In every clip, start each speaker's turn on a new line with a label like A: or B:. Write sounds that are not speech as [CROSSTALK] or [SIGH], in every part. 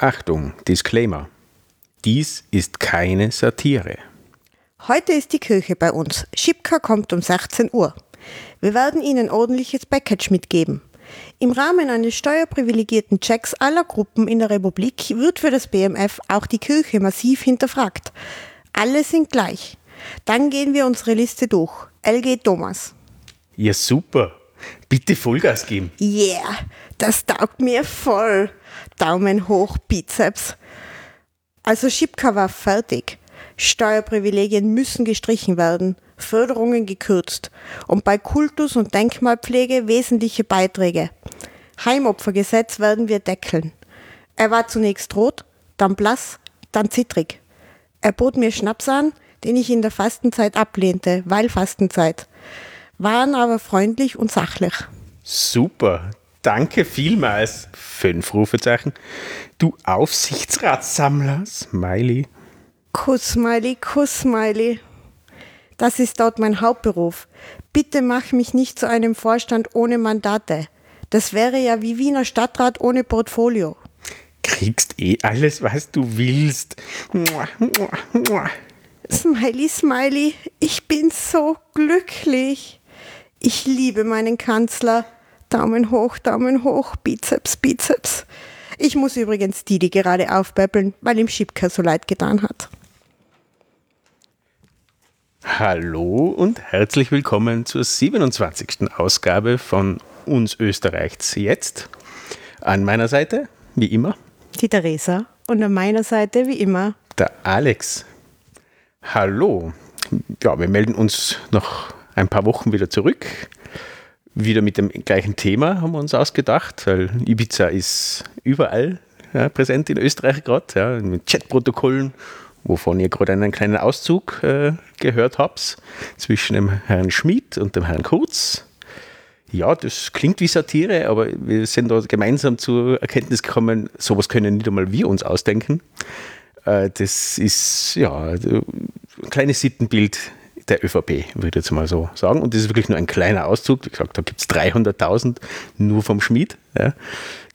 A: Achtung, Disclaimer. Dies ist keine Satire.
B: Heute ist die Kirche bei uns. Schipka kommt um 16 Uhr. Wir werden Ihnen ordentliches Package mitgeben. Im Rahmen eines steuerprivilegierten Checks aller Gruppen in der Republik wird für das BMF auch die Kirche massiv hinterfragt. Alle sind gleich. Dann gehen wir unsere Liste durch. LG Thomas.
A: Ja, super. Bitte Vollgas geben.
B: Yeah, das taugt mir voll. Daumen hoch, Bizeps. Also Schipka war fertig. Steuerprivilegien müssen gestrichen werden, Förderungen gekürzt und bei Kultus- und Denkmalpflege wesentliche Beiträge. Heimopfergesetz werden wir deckeln. Er war zunächst rot, dann blass, dann zittrig. Er bot mir Schnaps an, den ich in der Fastenzeit ablehnte, weil Fastenzeit. Waren aber freundlich und sachlich.
A: Super. Danke vielmals. Fünf Rufezeichen. Du Aufsichtsratssammler, Smiley.
B: Kuss-Smiley, Kuss-Smiley. Das ist dort mein Hauptberuf. Bitte mach mich nicht zu einem Vorstand ohne Mandate. Das wäre ja wie Wiener Stadtrat ohne Portfolio.
A: Kriegst eh alles, was du willst.
B: Smiley, Smiley, ich bin so glücklich. Ich liebe meinen Kanzler. Daumen hoch, Daumen hoch, Bizeps, Bizeps. Ich muss übrigens Didi gerade aufpäppeln, weil ihm Schipka so leid getan hat.
A: Hallo und herzlich willkommen zur 27. Ausgabe von Uns Österreichs jetzt. An meiner Seite, wie immer,
B: Die Theresa und an meiner Seite wie immer
A: der Alex. Hallo. Ja, wir melden uns nach ein paar Wochen wieder zurück. Wieder mit dem gleichen Thema haben wir uns ausgedacht, weil Ibiza ist überall ja, präsent in Österreich gerade, ja, mit Chatprotokollen, wovon ihr gerade einen kleinen Auszug äh, gehört habt, zwischen dem Herrn Schmid und dem Herrn Kurz. Ja, das klingt wie Satire, aber wir sind da gemeinsam zur Erkenntnis gekommen, sowas können nicht einmal wir uns ausdenken. Äh, das ist ja ein kleines Sittenbild der ÖVP, würde ich jetzt mal so sagen. Und das ist wirklich nur ein kleiner Auszug. Wie gesagt, da gibt es 300.000 nur vom Schmied. Ja.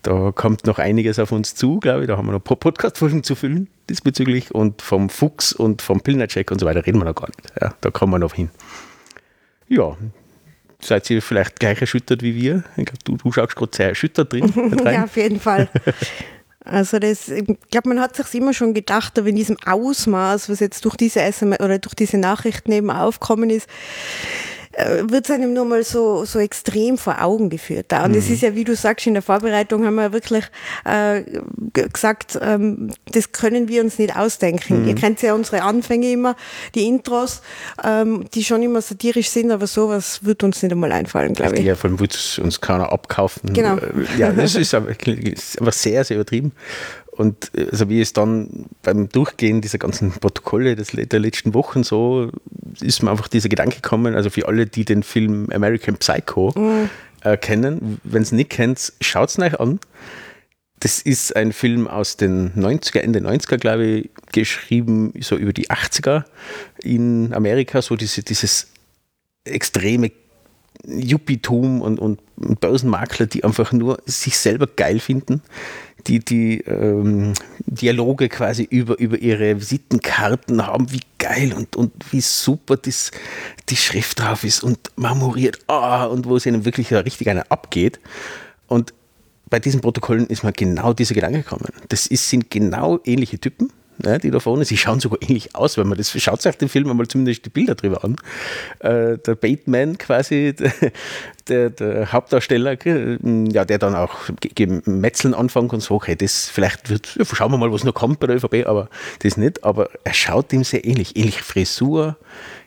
A: Da kommt noch einiges auf uns zu, glaube ich. Da haben wir noch ein paar Podcast-Folgen zu füllen diesbezüglich. Und vom Fuchs und vom Pilnercheck und so weiter reden wir noch gar nicht. Ja, da kommen wir noch hin. Ja, seid ihr vielleicht gleich erschüttert wie wir? Ich glaube, du, du schaust gerade sehr erschüttert drin. [LAUGHS]
B: ja, auf jeden Fall. Also das, ich glaube, man hat sich immer schon gedacht, aber in diesem Ausmaß, was jetzt durch diese SMS oder durch diese Nachrichten eben aufkommen ist, wird es einem nur mal so, so extrem vor Augen geführt. Da. Und mhm. es ist ja, wie du sagst, in der Vorbereitung haben wir wirklich äh, gesagt, ähm, das können wir uns nicht ausdenken. Mhm. Ihr kennt ja unsere Anfänge immer, die Intros, ähm, die schon immer satirisch sind, aber sowas wird uns nicht einmal einfallen, glaube ich.
A: Ja, allem wird uns keiner abkaufen.
B: Genau.
A: Ja, das ist aber, ist aber sehr, sehr übertrieben. Und also wie es dann beim Durchgehen dieser ganzen Protokolle des, der letzten Wochen so, ist mir einfach dieser Gedanke gekommen, also für alle, die den Film American Psycho mhm. äh, kennen, wenn es nicht kennt, schaut es euch an. Das ist ein Film aus den 90er, Ende 90er, glaube ich, geschrieben, so über die 80er in Amerika, so diese, dieses extreme Juppietum und, und Börsenmakler, die einfach nur sich selber geil finden, die die ähm, Dialoge quasi über, über ihre Visitenkarten haben, wie geil und, und wie super das, die Schrift drauf ist und marmoriert, oh, und wo es ihnen wirklich richtig einer abgeht. Und bei diesen Protokollen ist mir genau dieser Gedanke gekommen. Das ist, sind genau ähnliche Typen ne, die da vorne, sie schauen sogar ähnlich aus, wenn man das, schaut sich den Film einmal zumindest die Bilder drüber an. Äh, der Bateman quasi, [LAUGHS] der, der, Hauptdarsteller, ja, der dann auch Metzeln anfängt und so, okay, das vielleicht wird, ja, schauen wir mal, was noch kommt bei der ÖVP, aber das nicht, aber er schaut ihm sehr ähnlich, ähnliche Frisur,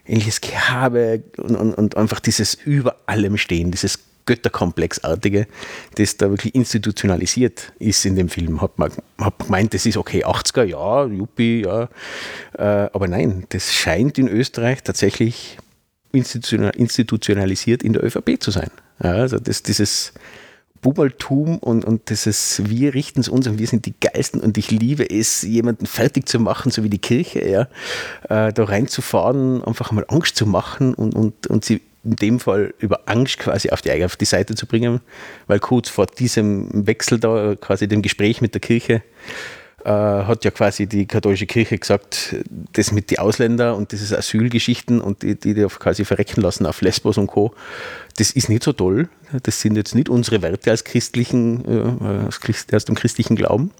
A: ähnliches Gehabe und, und, und einfach dieses über allem Stehen, dieses Götterkomplexartige, das da wirklich institutionalisiert ist in dem Film. Hat man hat gemeint, das ist okay, 80er, ja, Juppie, ja. Äh, aber nein, das scheint in Österreich tatsächlich institutionalisiert in der ÖVP zu sein. Ja, also das, dieses Bubaltum und, und dieses Wir richten es uns und wir sind die Geisten und ich liebe es, jemanden fertig zu machen, so wie die Kirche, ja, äh, da reinzufahren, einfach mal Angst zu machen und, und, und sie in dem Fall über Angst quasi auf die, auf die Seite zu bringen, weil kurz vor diesem Wechsel da, quasi dem Gespräch mit der Kirche, äh, hat ja quasi die katholische Kirche gesagt, das mit den Ausländern und dieses Asylgeschichten und die, die, die quasi verrecken lassen auf Lesbos und Co., das ist nicht so toll. Das sind jetzt nicht unsere Werte als christlichen, äh, aus, dem christlichen Glauben.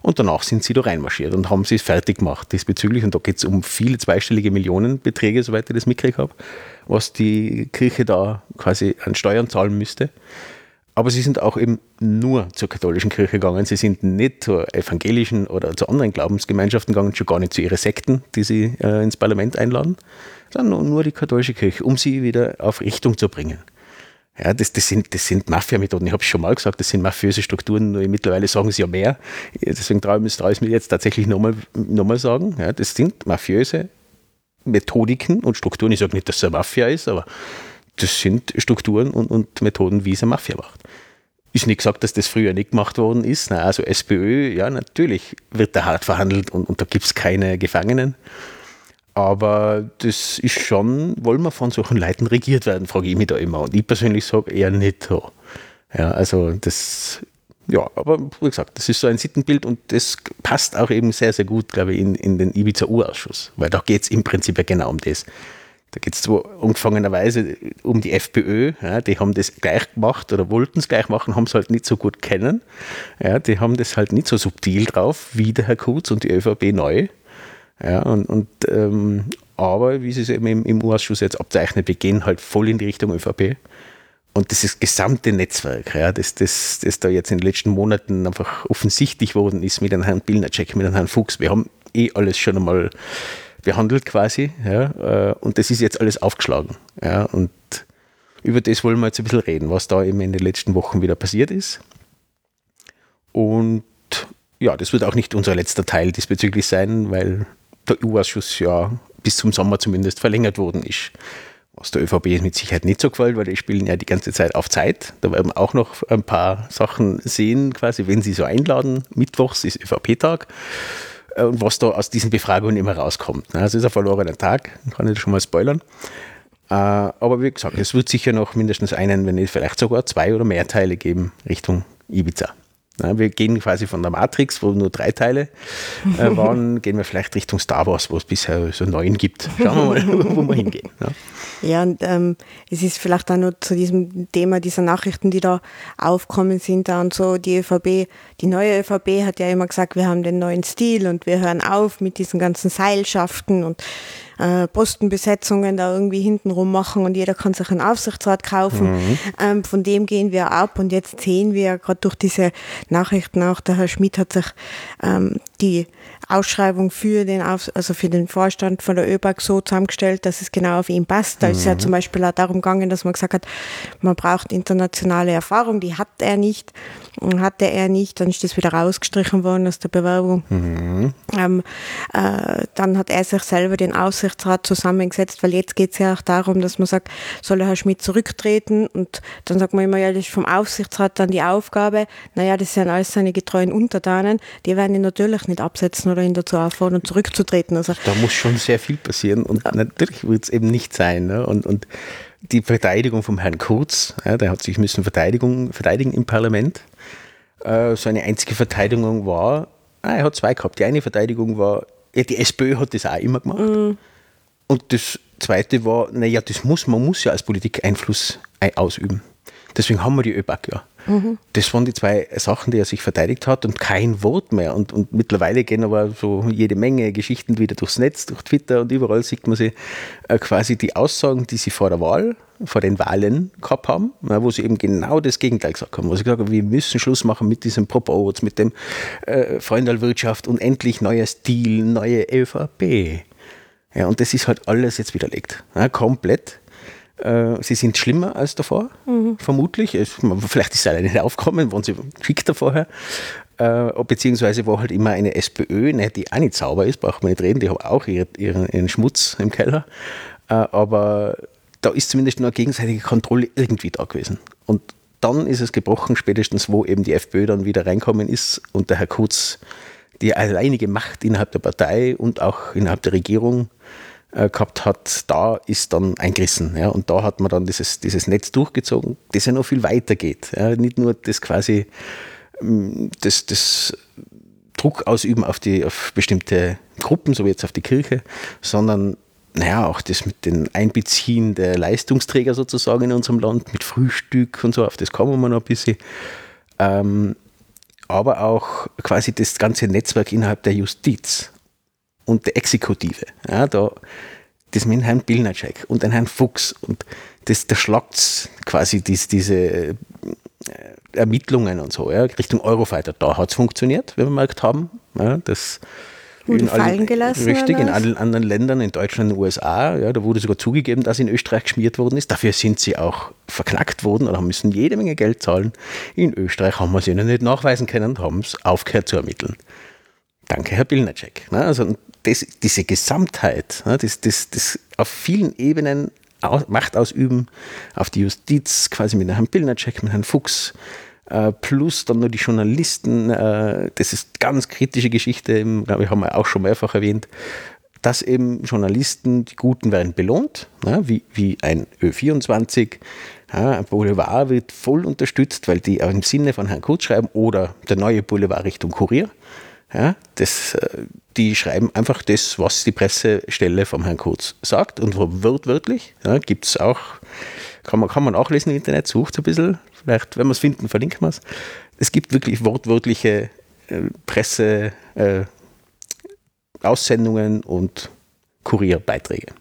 A: Und danach sind sie da reinmarschiert und haben sie es fertig gemacht diesbezüglich. Und da geht es um viele zweistellige Millionenbeträge, soweit ich das mitgekriegt habe, was die Kirche da quasi an Steuern zahlen müsste. Aber sie sind auch eben nur zur katholischen Kirche gegangen. Sie sind nicht zur evangelischen oder zu anderen Glaubensgemeinschaften gegangen, schon gar nicht zu ihren Sekten, die sie äh, ins Parlament einladen, sondern nur die katholische Kirche, um sie wieder auf Richtung zu bringen. Ja, das, das sind, das sind Mafia-Methoden. Ich habe es schon mal gesagt, das sind mafiöse Strukturen. Nur mittlerweile sagen sie ja mehr. Deswegen traue ich mir jetzt tatsächlich nochmal noch mal sagen. Ja, das sind mafiöse Methodiken und Strukturen. Ich sage nicht, dass es eine Mafia ist, aber das sind Strukturen und, und Methoden, wie es eine Mafia macht. Ist nicht gesagt, dass das früher nicht gemacht worden ist. Na, also SPÖ, ja, natürlich wird da hart verhandelt und, und da gibt es keine Gefangenen. Aber das ist schon, wollen wir von solchen Leuten regiert werden, frage ich mich da immer. Und ich persönlich sage eher nicht. Ja, also das, ja, aber wie gesagt, das ist so ein Sittenbild und das passt auch eben sehr, sehr gut, glaube ich, in, in den Ibiza-Urausschuss, weil da geht es im Prinzip ja genau um das. Da geht es zwar umgefangenerweise um die FPÖ, ja, die haben das gleich gemacht oder wollten es gleich machen, haben es halt nicht so gut kennen. Ja, die haben das halt nicht so subtil drauf wie der Herr Kurz und die ÖVP neu. Ja, und, und ähm, aber wie es eben im, im Ausschuss jetzt abzeichnet, wir gehen halt voll in die Richtung ÖVP. Und dieses gesamte Netzwerk, ja, das, das, das da jetzt in den letzten Monaten einfach offensichtlich worden ist mit einem Herrn Billnercheck, mit einem Herrn Fuchs, wir haben eh alles schon einmal behandelt quasi. Ja, äh, und das ist jetzt alles aufgeschlagen. Ja, und über das wollen wir jetzt ein bisschen reden, was da eben in den letzten Wochen wieder passiert ist. Und ja, das wird auch nicht unser letzter Teil diesbezüglich sein, weil der EU-Ausschuss ja bis zum Sommer zumindest verlängert worden ist. Was der ÖVP mit Sicherheit nicht so gefällt, weil die spielen ja die ganze Zeit auf Zeit. Da werden wir auch noch ein paar Sachen sehen, quasi, wenn sie so einladen. Mittwochs ist ÖVP-Tag. Äh, und was da aus diesen Befragungen immer rauskommt. Ne? Also es ist ein verlorener Tag, kann ich schon mal spoilern. Äh, aber wie gesagt, es wird sicher noch mindestens einen, wenn nicht vielleicht sogar zwei oder mehr Teile geben Richtung Ibiza. Wir gehen quasi von der Matrix, wo nur drei Teile äh, [LAUGHS] waren, gehen wir vielleicht Richtung Star Wars, wo es bisher so neun gibt. Schauen wir mal, [LAUGHS] wo wir hingehen.
B: Ja, ja und ähm, es ist vielleicht auch noch zu diesem Thema dieser Nachrichten, die da aufkommen sind, da und so die ÖVP, die neue ÖVP hat ja immer gesagt, wir haben den neuen Stil und wir hören auf mit diesen ganzen Seilschaften und äh, Postenbesetzungen da irgendwie hintenrum machen und jeder kann sich einen Aufsichtsrat kaufen. Mhm. Ähm, von dem gehen wir ab und jetzt sehen wir gerade durch diese Nachrichten auch, der Herr Schmidt hat sich ähm, die Ausschreibung für den, Auf also für den Vorstand von der ÖBAG so zusammengestellt, dass es genau auf ihn passt. Da mhm. ist ja zum Beispiel auch darum gegangen, dass man gesagt hat, man braucht internationale Erfahrung, die hat er nicht, hatte er nicht, dann ist das wieder rausgestrichen worden aus der Bewerbung. Mhm. Ähm, äh, dann hat er sich selber den Aufsichtsrat zusammengesetzt, weil jetzt geht es ja auch darum, dass man sagt, soll Herr Schmidt zurücktreten und dann sagt man immer, ja, das ist vom Aufsichtsrat dann die Aufgabe, naja, das sind alles seine getreuen Untertanen, die werden ihn natürlich nicht absetzen oder ihn dazu auffordern, zurückzutreten. Also,
A: da muss schon sehr viel passieren und ja. natürlich wird es eben nicht sein. Ne? Und, und die Verteidigung vom Herrn Kurz, ja, der hat sich müssen Verteidigung, verteidigen im Parlament. Äh, seine einzige Verteidigung war, ah, er hat zwei gehabt. Die eine Verteidigung war, ja, die SPÖ hat das auch immer gemacht. Mhm. Und das zweite war, naja, das muss, man muss ja als Politik Einfluss ausüben. Deswegen haben wir die ÖBAG ja. Mhm. Das waren die zwei Sachen, die er sich verteidigt hat und kein Wort mehr. Und, und mittlerweile gehen aber so jede Menge Geschichten wieder durchs Netz, durch Twitter und überall sieht man sie äh, quasi die Aussagen, die sie vor der Wahl, vor den Wahlen gehabt haben, ja, wo sie eben genau das Gegenteil gesagt haben, wo sie gesagt haben, wir müssen Schluss machen mit diesem Propots, mit dem äh, Freundalwirtschaft und endlich neuer Stil, neue ÖVP. Ja, und das ist halt alles jetzt widerlegt. Ja, komplett. Äh, sie sind schlimmer als davor, mhm. vermutlich. Es, vielleicht ist es alleine nicht aufgekommen, waren sie schickter vorher. Äh, beziehungsweise war halt immer eine SPÖ, ne, die auch nicht sauber ist, braucht man nicht reden, die haben auch ihren, ihren Schmutz im Keller. Äh, aber da ist zumindest nur eine gegenseitige Kontrolle irgendwie da gewesen. Und dann ist es gebrochen, spätestens wo eben die FPÖ dann wieder reinkommen ist und der Herr Kurz die alleinige Macht innerhalb der Partei und auch innerhalb der Regierung äh, gehabt hat, da ist dann eingerissen. Ja, und da hat man dann dieses, dieses Netz durchgezogen, das ja noch viel weiter geht. Ja, nicht nur das quasi mm, das, das, Druck ausüben auf, die, auf bestimmte Gruppen, so wie jetzt auf die Kirche, sondern naja, auch das mit dem Einbeziehen der Leistungsträger sozusagen in unserem Land, mit Frühstück und so, auf das kommen wir noch ein bisschen. Ähm, aber auch quasi das ganze Netzwerk innerhalb der Justiz und der Exekutive. Ja, da, das mit Herrn Bilnacek und den Herrn Fuchs und das, da schlagt quasi dies, diese äh, Ermittlungen und so, ja, Richtung Eurofighter. Da hat es funktioniert, wie wir gemerkt haben. Ja, das
B: Wurde in fallen gelassen.
A: Richtig, in allen anderen Ländern, in Deutschland, in den USA, ja, da wurde sogar zugegeben, dass in Österreich geschmiert worden ist. Dafür sind sie auch verknackt worden oder müssen jede Menge Geld zahlen. In Österreich haben wir es ihnen nicht nachweisen können und haben es aufgehört zu ermitteln. Danke, Herr Bilnacek. Also das, diese Gesamtheit, das, das, das auf vielen Ebenen Macht ausüben, auf die Justiz, quasi mit Herrn Bilnacek, mit Herrn Fuchs, äh, plus dann nur die Journalisten, äh, das ist ganz kritische Geschichte, glaube ich, haben wir auch schon mehrfach erwähnt, dass eben Journalisten, die Guten werden belohnt, wie, wie ein Ö24, ein Boulevard wird voll unterstützt, weil die im Sinne von Herrn Kurz schreiben oder der neue Boulevard Richtung Kurier. Ja, das, äh, die schreiben einfach das, was die Pressestelle vom Herrn Kurz sagt und wortwörtlich. Ja, Gibt es auch, kann man, kann man auch lesen im Internet, sucht ein bisschen. Vielleicht, wenn wir es finden, verlinken wir es. Es gibt wirklich wortwörtliche äh, Presse, äh, Aussendungen und Kurierbeiträge.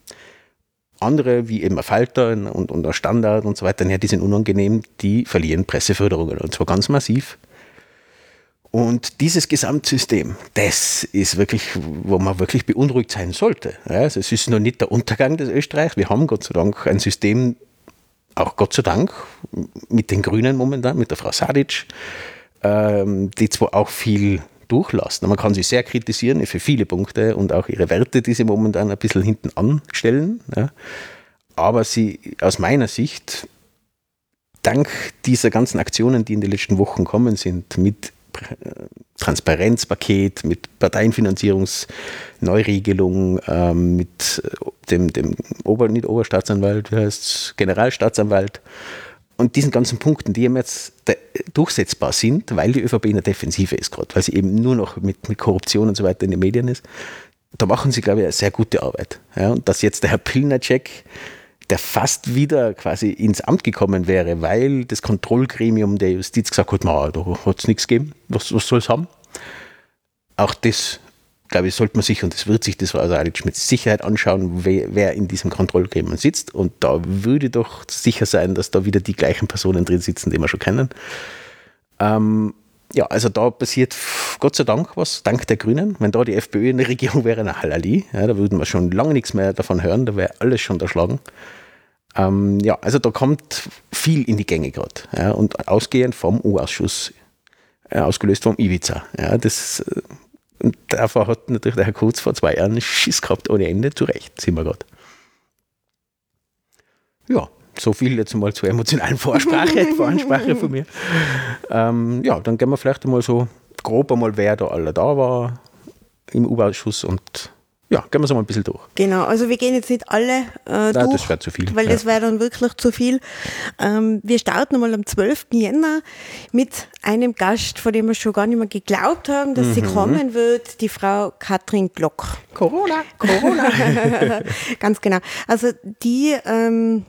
A: Andere, wie eben Falter und, und ein Standard und so weiter, ja, die sind unangenehm, die verlieren Presseförderungen und zwar ganz massiv. Und dieses Gesamtsystem, das ist wirklich, wo man wirklich beunruhigt sein sollte. Also es ist noch nicht der Untergang des Österreichs. Wir haben Gott sei Dank ein System, auch Gott sei Dank, mit den Grünen momentan, mit der Frau Sadic, ähm, die zwar auch viel durchlassen. Man kann sie sehr kritisieren für viele Punkte und auch ihre Werte, die sie momentan ein bisschen hinten anstellen. Aber sie aus meiner Sicht dank dieser ganzen Aktionen, die in den letzten Wochen kommen sind, mit Transparenzpaket, mit Parteienfinanzierungsneuregelung, ähm, mit äh, dem, dem Ober, nicht Oberstaatsanwalt, wie heißt Generalstaatsanwalt und diesen ganzen Punkten, die jetzt durchsetzbar sind, weil die ÖVP in der Defensive ist gerade, weil sie eben nur noch mit, mit Korruption und so weiter in den Medien ist, da machen sie, glaube ich, eine sehr gute Arbeit. Ja, und dass jetzt der Herr Pilnacek der fast wieder quasi ins Amt gekommen wäre, weil das Kontrollgremium der Justiz gesagt hat, da hat es nichts gegeben, was, was soll es haben? Auch das, glaube ich, sollte man sich, und das wird sich das Salic mit Sicherheit anschauen, wer, wer, in diesem Kontrollgremium sitzt. Und da würde doch sicher sein, dass da wieder die gleichen Personen drin sitzen, die wir schon kennen. Ähm, ja, also da passiert Gott sei Dank was, dank der Grünen. Wenn da die FPÖ in der Regierung wäre, eine Halali, ja, da würden wir schon lange nichts mehr davon hören, da wäre alles schon erschlagen. Ähm, ja, also da kommt viel in die Gänge gerade. Ja, und ausgehend vom U-Ausschuss, äh, ausgelöst vom Ibiza. Ja, das, äh, davor hat natürlich der Herr Kurz vor zwei Jahren Schiss gehabt ohne Ende, zu Recht, sind wir gerade. Ja, so viel jetzt mal zur emotionalen Vorsprache, [LAUGHS] Voransprache von mir. Ähm, ja, dann gehen wir vielleicht einmal so grob einmal, wer da alle da war im U-Ausschuss und ja, gehen wir es mal ein bisschen durch.
B: Genau, also wir gehen jetzt nicht alle äh, Nein, durch,
A: das wäre zu viel.
B: Weil ja. das wäre dann wirklich zu viel. Ähm, wir starten mal am 12. Jänner mit einem Gast, von dem wir schon gar nicht mehr geglaubt haben, dass mhm. sie kommen wird, die Frau Katrin Glock.
A: Corona, Corona. [LAUGHS]
B: Ganz genau. Also die ähm,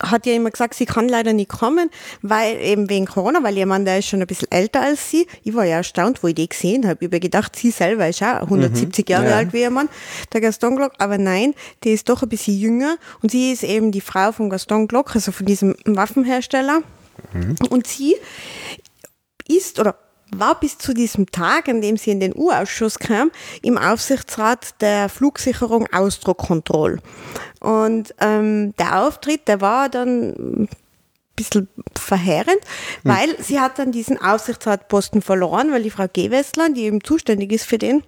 B: hat ja immer gesagt, sie kann leider nicht kommen, weil eben wegen Corona, weil ihr Mann, der ist schon ein bisschen älter als sie. Ich war ja erstaunt, wo ich die gesehen habe. Ich habe gedacht, sie selber ist auch 170 mhm, Jahre ja. alt wie ihr Mann, der Gaston Glock. Aber nein, die ist doch ein bisschen jünger und sie ist eben die Frau von Gaston Glock, also von diesem Waffenhersteller. Mhm. Und sie ist oder war bis zu diesem Tag, an dem sie in den U-Ausschuss kam, im Aufsichtsrat der Flugsicherung Ausdruckkontroll. Und ähm, der Auftritt, der war dann ein bisschen verheerend, hm. weil sie hat dann diesen Aufsichtsratposten verloren, weil die Frau Gewessler, die eben zuständig ist für den,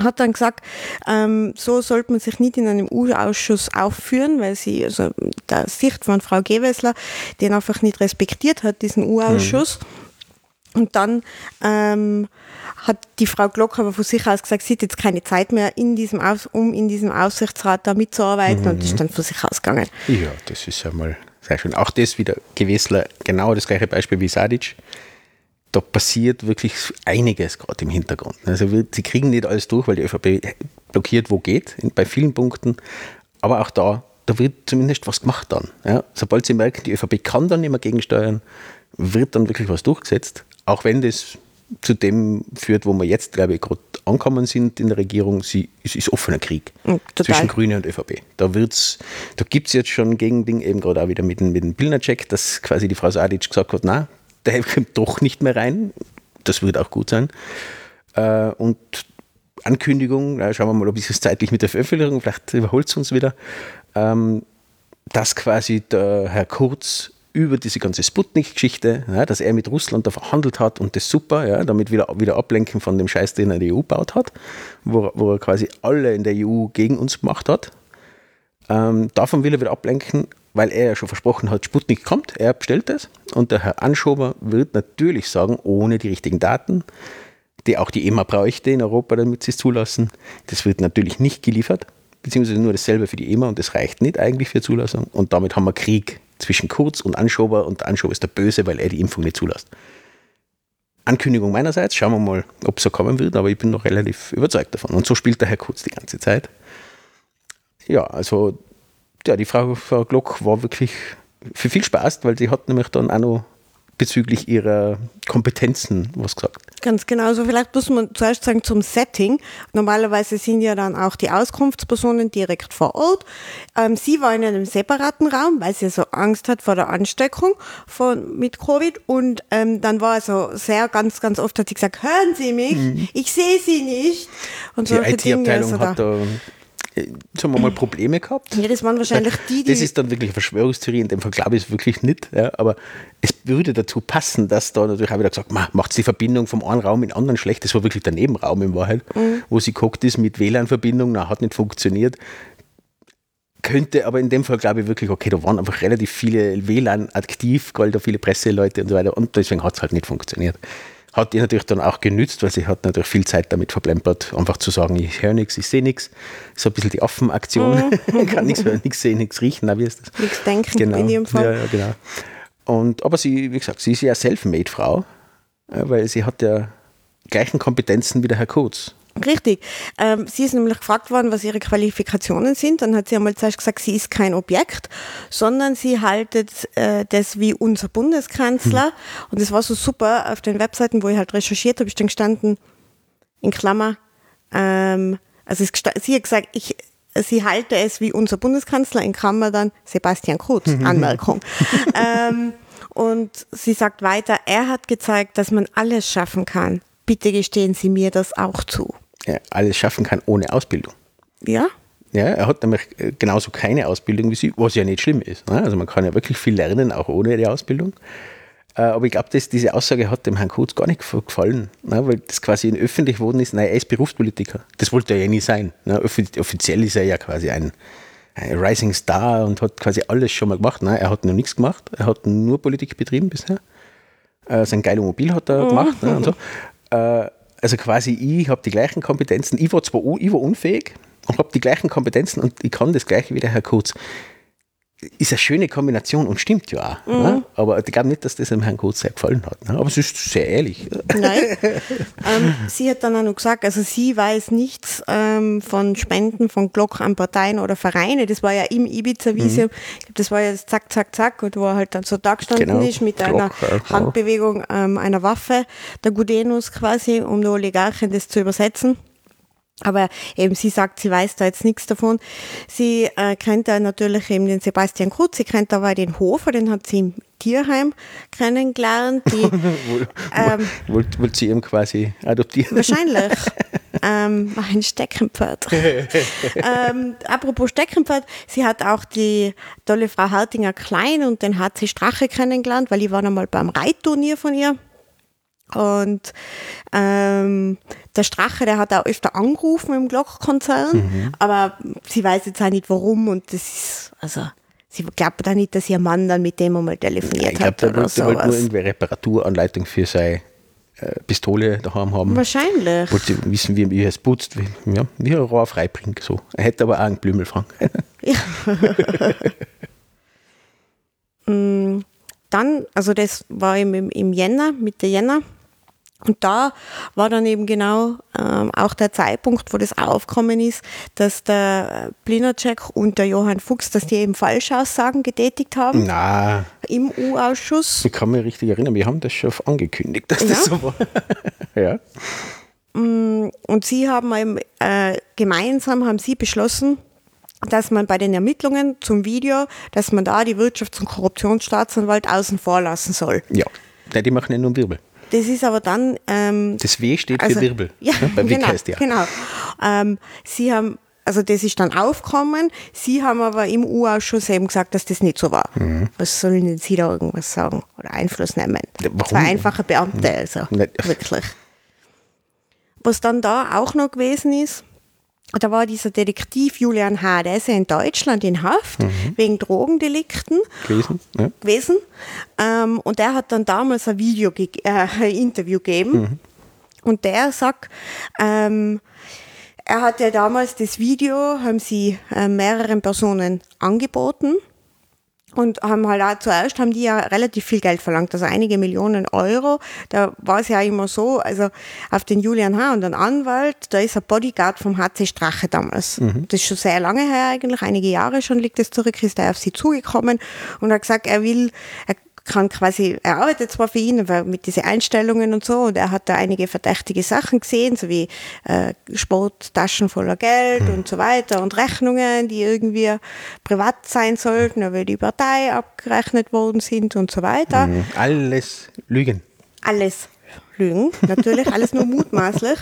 B: hat dann gesagt, ähm, so sollte man sich nicht in einem U-Ausschuss aufführen, weil sie, also der Sicht von Frau Gewessler, den einfach nicht respektiert hat, diesen U-Ausschuss. Mhm. Und dann ähm, hat die Frau Glock aber von sich aus gesagt, sie hat jetzt keine Zeit mehr, in diesem aus, um in diesem Aufsichtsrat da mitzuarbeiten mhm. und ist dann von sich ausgegangen.
A: Ja, das ist ja mal sehr schön. Auch das wieder Gewessler, genau das gleiche Beispiel wie Sadic. da passiert wirklich einiges gerade im Hintergrund. Also sie kriegen nicht alles durch, weil die ÖVP blockiert, wo geht, in, bei vielen Punkten. Aber auch da, da wird zumindest was gemacht dann. Ja? Sobald sie merken, die ÖVP kann dann nicht mehr gegensteuern, wird dann wirklich was durchgesetzt. Auch wenn das zu dem führt, wo wir jetzt, glaube ich, gerade angekommen sind in der Regierung, sie, es ist offener Krieg
B: Mhm, total.
A: zwischen Grüne und ÖVP. Da, wird's, da gibt es jetzt schon Gegending, eben gerade auch wieder mit, dem- mit dem Pilnacek, dass quasi die Frau Sadic gesagt hat, na, der [LAUGHS] kommt doch nicht mehr rein. Das wird auch gut sein. Äh, und Ankündigung, na, schauen wir mal, ob es zeitlich mit der Veröffentlichung, vielleicht überholt es uns wieder, ähm, dass quasi der Herr Kurz über diese ganze Sputnik-Geschichte, ja, dass er mit Russland da verhandelt hat und das super, ja, damit wieder, wieder ablenken von dem Scheiß, den er in der EU gebaut hat, wo, wo er quasi alle in der EU gegen uns gemacht hat. Ähm, davon will er wieder ablenken, weil er ja schon versprochen hat, Sputnik kommt, er bestellt es und der Herr Anschober wird natürlich sagen, ohne die richtigen Daten, die auch die EMA bräuchte in Europa, damit sie es zulassen, das wird natürlich nicht geliefert, beziehungsweise nur dasselbe für die EMA und das reicht nicht eigentlich für Zulassung und damit haben wir Krieg zwischen Kurz und Anschober und Anschober ist der Böse, weil er die Impfung nicht zulässt. Ankündigung meinerseits, schauen wir mal, ob es so kommen wird, aber ich bin noch relativ überzeugt davon. Und so spielt der Herr Kurz die ganze Zeit. Ja, also ja, die Frau, Frau Glock war wirklich für viel Spaß, weil sie hat nämlich dann auch noch bezüglich ihrer Kompetenzen was gesagt.
B: Ganz genau. Also vielleicht muss man zuerst sagen zum Setting. Normalerweise sind ja dann auch die Auskunftspersonen direkt vor Ort. Ähm, sie war in einem separaten Raum, weil sie so Angst hat vor der Ansteckung von, mit Covid. Und ähm, dann war also sehr ganz, ganz oft hat sie gesagt, hören Sie mich, ich sehe Sie nicht. Und
A: Mhm. Die IT-Abteilung
B: also
A: hat da, sagen wir mal, Probleme gehabt.
B: Ja, das waren wahrscheinlich die, die.
A: Das ist dann wirklich eine Verschwörungstheorie, in dem Fall glaube ich es wirklich nicht. Ja, aber es würde dazu passen, dass da natürlich auch wieder gesagt, macht die Verbindung vom einen Raum in den anderen schlecht. Das war wirklich der Nebenraum in Wahrheit,
B: Mhm.
A: wo sie guckt ist mit WLAN-Verbindung, na, hat nicht funktioniert. Könnte aber in dem Fall glaube ich wirklich, okay, da waren einfach relativ viele WLAN aktiv, weil da viele Presseleute und so weiter und deswegen hat es halt nicht funktioniert. Hat ihr natürlich dann auch genützt, weil sie hat natürlich viel Zeit damit verplempert, einfach zu sagen, ich höre nichts, ich sehe nichts. So ein bisschen die Affenaktion. [LAUGHS] Kann nichts hören, nichts sehen, nichts riechen, na, wie ist das?
B: Nichts denken
A: Genau.
B: in ihrem Fall.
A: Ja, ja, genau. Und, aber sie, wie gesagt, sie ist ja Selfmade-Frau, äh, weil sie hat ja gleichen Kompetenzen wie der Herr Kurz.
B: Richtig. Ähm, sie ist nämlich gefragt worden, was ihre Qualifikationen sind. Dann hat sie einmal zuerst gesagt, sie ist kein Objekt, sondern sie haltet äh, das wie unser Bundeskanzler. Und das war so super auf den Webseiten, wo ich halt recherchiert habe, ist dann gestanden, in Klammer, ähm, also sie hat gesagt, ich, sie halte es wie unser Bundeskanzler, in Klammer dann Sebastian Kurz, [LAUGHS] Anmerkung. ähm, und sie sagt weiter, er hat gezeigt, dass man alles schaffen kann. Bitte gestehen Sie mir das auch zu.
A: Ja, alles schaffen kann ohne Ausbildung.
B: Ja?
A: Ja, er hat nämlich äh, genauso keine Ausbildung wie sie, was ja nicht schlimm ist. Ne? Also man kann ja wirklich viel lernen, auch ohne die Ausbildung. Äh, Aber ich glaube, diese Aussage hat dem Herrn Kurz gar nicht gef- gefallen, ne? weil das quasi in öffentlich worden ist, nein, er ist Berufspolitiker. Das wollte er ja nie sein. Ne? Offi- Offiziell ist er ja quasi ein, ein Rising Star und hat quasi alles schon mal gemacht. Nein, er hat noch nichts gemacht, er hat nur Politik betrieben bisher. Äh, sein geiles Mobil hat er gemacht ne? und so. Also quasi ich habe die gleichen Kompetenzen. Ich war zwar ich war unfähig und habe die gleichen Kompetenzen und ich kann das gleiche wie der Herr Kurz. Ist eine schöne Kombination und stimmt ja auch. Ne? Aber ich glaube nicht, dass das dem Herrn Kurz sehr gefallen hat. Ne? Aber es ist sehr ehrlich.
B: Nein. [LAUGHS] ähm, sie hat dann auch noch gesagt, also sie weiß nichts ähm, von Spenden von Glock an Parteien oder Vereine. Das war ja im Ibiza-Visum. Ich glaub, Das war ja das Zack, Zack, Zack, und wo er halt dann so da gestanden
A: Genau.
B: ist mit einer
A: Glock, ja, genau.
B: Handbewegung ähm, einer Waffe, der Gudenus quasi, um der Oligarchen das zu übersetzen. Aber eben, sie sagt, sie weiß da jetzt nichts davon. Sie äh, kennt da natürlich eben den Sebastian Kurz, sie kennt aber den Hofer, den hat sie im Tierheim kennengelernt. Die, [LAUGHS] ähm,
A: Wollt, wollt sie ihm quasi adoptieren?
B: Wahrscheinlich. [LAUGHS] ähm, ein Steckenpferd. [LAUGHS] ähm, apropos Steckenpferd, sie hat auch die tolle Frau Hartinger Klein und den HC Strache kennengelernt, weil ich war einmal beim Reitturnier von ihr. Und ähm, der Strache, der hat auch öfter angerufen im Glock-Konzern, aber sie weiß jetzt auch nicht warum und das ist, also sie glaubt auch nicht, dass ihr Mann dann mit dem einmal telefoniert
A: ich glaube,
B: hat
A: der
B: oder
A: wollte der wollte nur irgendwie Reparaturanleitung für seine äh, Pistole daheim haben.
B: Wahrscheinlich.
A: Wollte wissen, wie, wie er es putzt, wie, ja, wie er Rohr freibringt. So. Er hätte aber auch einen Blümel fragen. [LAUGHS] [LAUGHS]
B: Dann, also das war im, im, im Jänner, Mitte Jänner, Und da war dann eben genau ähm, auch der Zeitpunkt, wo das aufgekommen ist, dass der Blinacek und der Johann Fuchs, dass die eben Falschaussagen getätigt haben
A: Na,
B: im U-Ausschuss.
A: ich kann mich richtig erinnern, wir haben das schon angekündigt, dass das
B: Ja.
A: so war. [LAUGHS] ja.
B: Und sie haben eben, äh, gemeinsam haben sie beschlossen, dass man bei den Ermittlungen zum Video, dass man da die Wirtschafts- und Korruptionsstaatsanwalt außen vor lassen soll.
A: Ja, die machen ja nur Wirbel.
B: Das ist aber dann ähm,
A: Das W steht
B: Also,
A: für Wirbel. [LAUGHS]
B: Ja,
A: ne? Beim
B: genau,
A: heißt ja.
B: genau. Ähm, sie haben, also das ist dann aufgekommen, sie haben aber im U-Ausschuss eben gesagt, dass das nicht so war. Was sollen denn sie da irgendwas sagen oder Einfluss nehmen?
A: Warum?
B: Zwei einfache Beamte, also
A: Nicht-
B: wirklich. Was dann da auch noch gewesen ist, da war dieser Detektiv Julian H., der ist ja in Deutschland in Haft wegen Drogendelikten
A: Gewesen. Ja.
B: gewesen. Ähm, und der hat dann damals ein Video, äh, ein Interview gegeben. Und der sagt, ähm, er hat ja damals das Video, haben sie äh, mehreren Personen angeboten. Und haben halt auch zuerst haben die ja relativ viel Geld verlangt, also einige Millionen Euro. Da war es ja immer so, also auf den Julian H. und den Anwalt, da ist ein Bodyguard vom HC Strache damals. Das ist schon sehr lange her eigentlich, einige Jahre schon liegt es zurück, ist er auf sie zugekommen und hat gesagt, er will, er kann quasi, er arbeitet zwar für ihn, aber mit diesen Einstellungen und so und er hat da einige verdächtige Sachen gesehen, so wie äh, Sporttaschen voller Geld und so weiter und Rechnungen, die irgendwie privat sein sollten, aber die Partei abgerechnet worden sind und so weiter
A: Mhm. Alles Lügen.
B: alles Lügen, natürlich, alles nur mutmaßlich.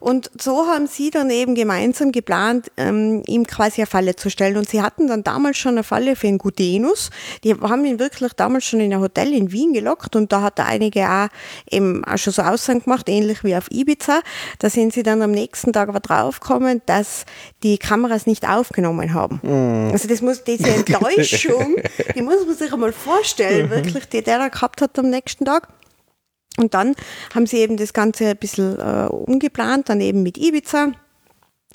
B: Und so haben sie dann eben gemeinsam geplant, ähm, ihm quasi eine Falle zu stellen. Und sie hatten dann damals schon eine Falle für den Gudenus. Die haben ihn wirklich damals schon in ein Hotel in Wien gelockt und da hat er einige auch eben auch schon so Aussagen gemacht, ähnlich wie auf Ibiza. Da sind sie dann am nächsten Tag aber draufgekommen, dass die Kameras nicht aufgenommen haben. Also das muss, diese Enttäuschung, [LAUGHS] die muss man sich einmal vorstellen, wirklich, die der da gehabt hat am nächsten Tag. Und dann haben sie eben das Ganze ein bisschen äh, umgeplant, dann eben mit Ibiza.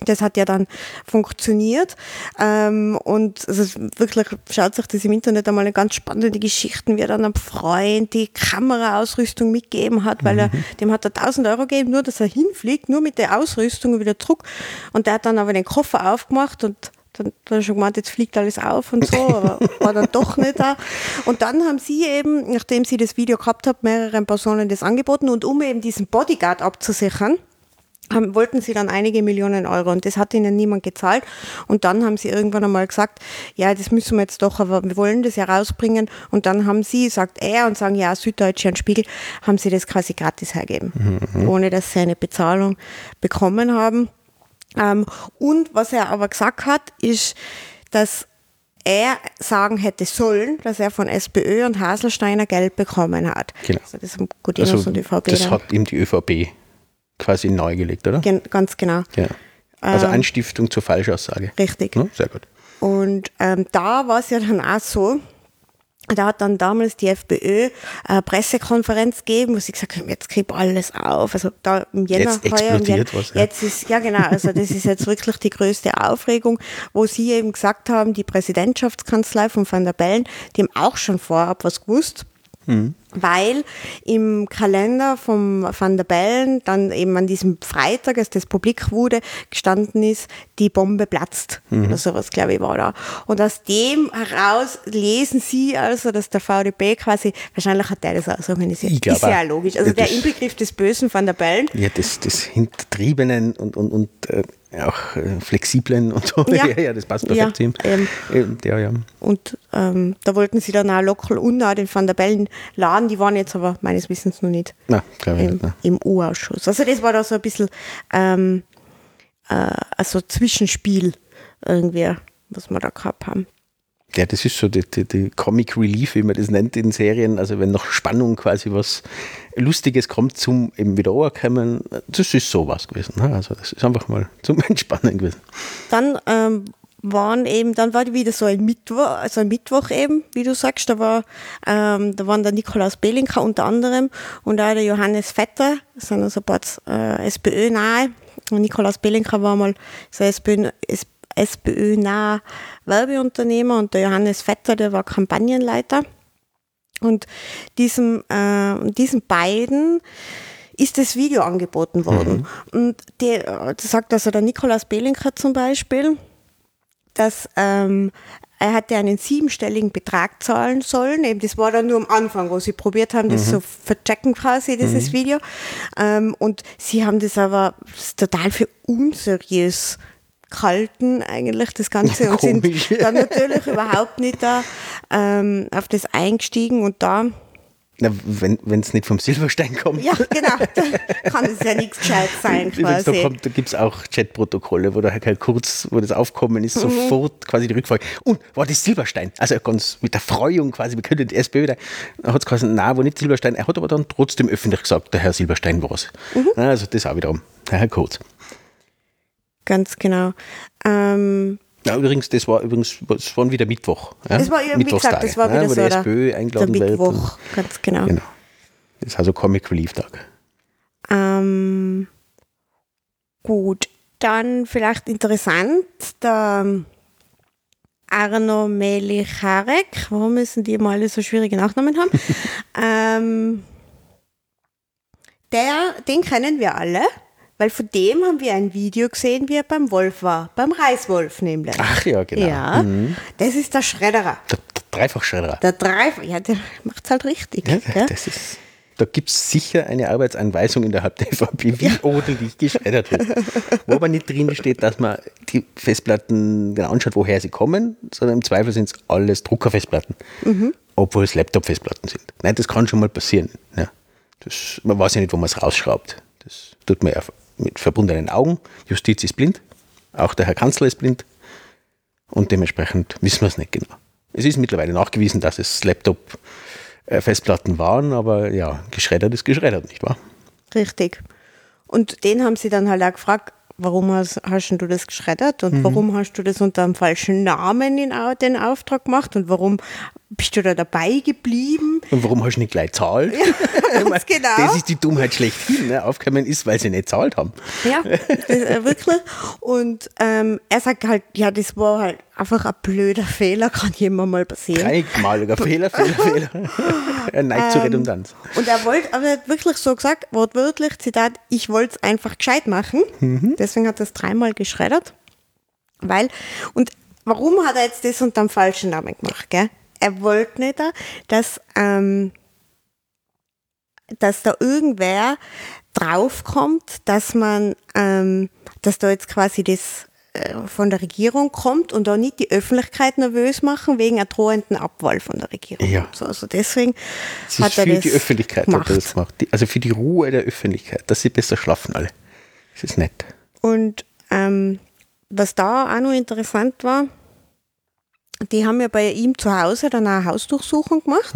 B: Das hat ja dann funktioniert. Ähm, und also wirklich schaut sich das im Internet einmal eine ganz spannende Geschichten, wie er dann einem Freund die Kameraausrüstung mitgegeben hat, weil er, dem hat er 1000 Euro gegeben, nur dass er hinfliegt, nur mit der Ausrüstung und wieder zurück. Und der hat dann aber den Koffer aufgemacht und dann hat er schon gemeint, jetzt fliegt alles auf und so, aber [LAUGHS] war dann doch nicht da. Und dann haben sie eben, nachdem sie das Video gehabt haben, mehreren Personen das angeboten und um eben diesen Bodyguard abzusichern, haben, wollten sie dann einige Millionen Euro und das hat ihnen niemand gezahlt. Und dann haben sie irgendwann einmal gesagt, ja, das müssen wir jetzt doch, aber wir wollen das ja rausbringen. Und dann haben sie, sagt er, und sagen, ja, Süddeutsche und Spiegel, haben sie das quasi gratis hergeben, ohne dass sie eine Bezahlung bekommen haben. Ähm, und was er aber gesagt hat, ist, dass er sagen hätte sollen, dass er von SPÖ und Haselsteiner Geld bekommen hat.
A: Genau.
B: Also das
A: Also,
B: und ÖVP
A: das
B: dann.
A: hat ihm die ÖVP quasi neu gelegt, oder?
B: Gen ganz genau.
A: Ja. Also
B: Ähm,
A: Anstiftung zur Falschaussage.
B: Richtig.
A: Ja, sehr gut.
B: Und ähm, da war es ja dann auch so, da hat dann damals die FPÖ eine Pressekonferenz gegeben, wo sie gesagt haben, jetzt krieg alles auf. Also da im Jänner
A: Jetzt
B: heuer, im Jänner,
A: was, ja.
B: Jetzt ist, ja genau, also das ist jetzt wirklich die größte Aufregung, wo sie eben gesagt haben, die Präsidentschaftskanzlei von Van der Bellen, die haben auch schon vorab was gewusst.
A: Mhm.
B: Weil im Kalender vom Van der Bellen dann eben an diesem Freitag, als das publik wurde, gestanden ist, die Bombe platzt.
A: Mhm.
B: Oder sowas, glaube ich, war da. Und aus dem heraus lesen sie also, dass der VDB quasi, wahrscheinlich hat der das auch so organisiert.
A: Ich glaube
B: ist ja
A: auch.
B: logisch. Also der Inbegriff des Bösen Van der Bellen.
A: Ja, das, das Hintertriebenen und, und, und äh, auch äh, Flexiblen und so.
B: Ja. [LAUGHS]
A: Ja, ja, das passt perfekt
B: Ja,
A: zu ihm.
B: ähm.
A: Ähm, Ja, ja.
B: Und ähm, da wollten sie dann auch local und auch den Van der Bellen laden. Die waren jetzt aber meines Wissens noch nicht
A: ich
B: im,
A: nicht. Ne.
B: im U-Ausschuss. Also das war da so ein bisschen ähm, äh, also Zwischenspiel irgendwie, was wir da gehabt haben.
A: Ja, das ist so die, die, die Comic Relief, wie man das nennt in Serien. Also wenn nach Spannung quasi was Lustiges kommt zum eben wieder ankommen, das ist sowas gewesen. Ne? Also das ist einfach mal zum [LAUGHS] Entspannen gewesen.
B: Dann ähm, waren eben, dann war wieder so ein Mittwoch, also ein Mittwoch eben, wie du sagst, da war, ähm, da waren der Nikolaus Belinka unter anderem und auch der Johannes Vetter, das sind also ein paar äh, SPÖ nahe. Und Nikolaus Belinka war mal so SPÖ, S- SPÖ nahe Werbeunternehmer und der Johannes Vetter, der war Kampagnenleiter. Und diesem, äh, diesen beiden ist das Video angeboten worden. Und der, das sagt also der Nikolaus Belinker zum Beispiel, dass ähm, er hätte einen siebenstelligen Betrag zahlen sollen. Eben, das war dann nur am Anfang, wo sie probiert haben, das so verchecken quasi, dieses Video. Ähm, und sie haben das aber total für unseriös gehalten, eigentlich, das Ganze. Und sind dann natürlich überhaupt nicht da ähm, auf das eingestiegen. Und da
A: Na, wenn es nicht vom Silberstein kommt.
B: ja, genau. [LAUGHS] Da kann es ja nichts gescheit sein,
A: da,
B: quasi.
A: kommt- da gibt es auch Chatprotokolle, wo da halt kurz, wo das Aufkommen
B: Mhm.
A: ist, sofort quasi die Rückfrage. Und war das Silberstein? Also ganz mit der Freuung quasi, wir können die SPÖ wieder. Da hat es geheißen, nein, war nicht Silberstein. Er hat aber dann trotzdem öffentlich gesagt, der Herr Silberstein war es.
B: Mhm.
A: Also das auch wiederum, der Herr Kurz.
B: Ganz genau. Ähm,
A: Ja, übrigens, das war übrigens, es waren wieder Mittwoch. Ja?
B: das war, ja, wie gesagt, das war
A: ja,
B: wieder
A: wo
B: so der,
A: SPÖ
B: der
A: eingeladen wird.
B: Mittwoch, ganz genau.
A: Genau. Das ist also Comic Relief Tag.
B: Ähm, gut, dann vielleicht interessant, der Arno Melicharek, warum müssen die immer alle so schwierige Nachnamen haben? [LAUGHS] ähm, der, den kennen wir alle, weil von dem haben wir ein Video gesehen, wie er beim Wolf war, beim Reiswolf nämlich.
A: Ach ja, genau.
B: Ja, das ist der Schredderer.
A: Der, der Dreifachschredderer.
B: Der Dreifach, ja, der macht es halt richtig.
A: Ja,
B: gell?
A: das ist, da gibt es sicher eine Arbeitsanweisung innerhalb der ÖVP, wie ordentlich geschreddert wird. Wo aber nicht drin steht, dass man die Festplatten genau anschaut, woher sie kommen, sondern im Zweifel sind es alles Druckerfestplatten, obwohl es Laptop-Festplatten sind. Nein, das kann schon mal passieren. Ja. Das, man weiß ja nicht, wo man es rausschraubt. Das tut man ja mit verbundenen Augen. Justiz ist blind, auch der Herr Kanzler ist blind und dementsprechend wissen wir es nicht genau. Es ist mittlerweile nachgewiesen, dass es Laptop-Festplatten waren, aber ja, geschreddert ist geschreddert, nicht wahr?
B: Richtig. Und den haben sie dann halt auch gefragt, warum hast, hast du das geschreddert und warum hast du das unter einem falschen Namen in den Auftrag gemacht und warum bist du da dabei geblieben?
A: Und warum hast du nicht gleich zahlt? [LAUGHS] Meine,
B: genau.
A: Das ist die Dummheit schlechthin. Ne? Aufgekommen ist, weil sie nicht zahlt haben.
B: Ja, das, äh, wirklich. Und ähm, er sagt halt, ja, das war halt einfach ein blöder Fehler, kann jemand mal passieren.
A: Dreimaliger Fehler, Fehler, Fehler. [LAUGHS] er neigt
B: Ähm,
A: zur Redundanz.
B: Und er wollte, aber er hat wirklich so gesagt, wortwörtlich, Zitat, ich wollte es einfach gescheit machen. Deswegen hat er es dreimal geschreddert. Weil, und warum hat er jetzt das unter dem falschen Namen gemacht, gell? Er wollte nicht, dass, ähm, dass da irgendwer draufkommt, dass man, ähm, dass da jetzt quasi das von der Regierung kommt und da nicht die Öffentlichkeit nervös machen wegen einer drohenden Abwahl von der Regierung.
A: Ja.
B: So, also deswegen
A: Es
B: hat
A: ist
B: er
A: für
B: das
A: die Öffentlichkeit
B: gemacht.
A: hat er das gemacht. Also für die Ruhe der Öffentlichkeit, dass sie besser schlafen alle. Das ist nett.
B: Und ähm, was da auch noch interessant war, die haben ja bei ihm zu Hause dann eine Hausdurchsuchung gemacht.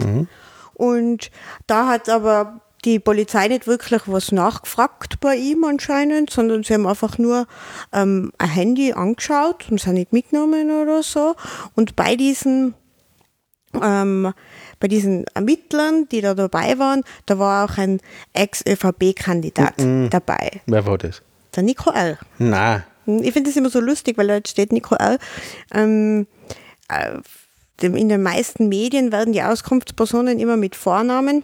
B: Und da hat aber die Polizei nicht wirklich was nachgefragt bei ihm anscheinend, sondern sie haben einfach nur ähm, ein Handy angeschaut und es nicht mitgenommen oder so. Und bei diesen ähm, bei diesen Ermittlern, die da dabei waren, da war auch ein Ex-ÖVP-Kandidat dabei,
A: Wer war das?
B: der Nico L.
A: Na,
B: Ich finde das immer so lustig, weil da steht Nico L. Ähm, äh, in den meisten Medien werden die Auskunftspersonen immer mit Vornamen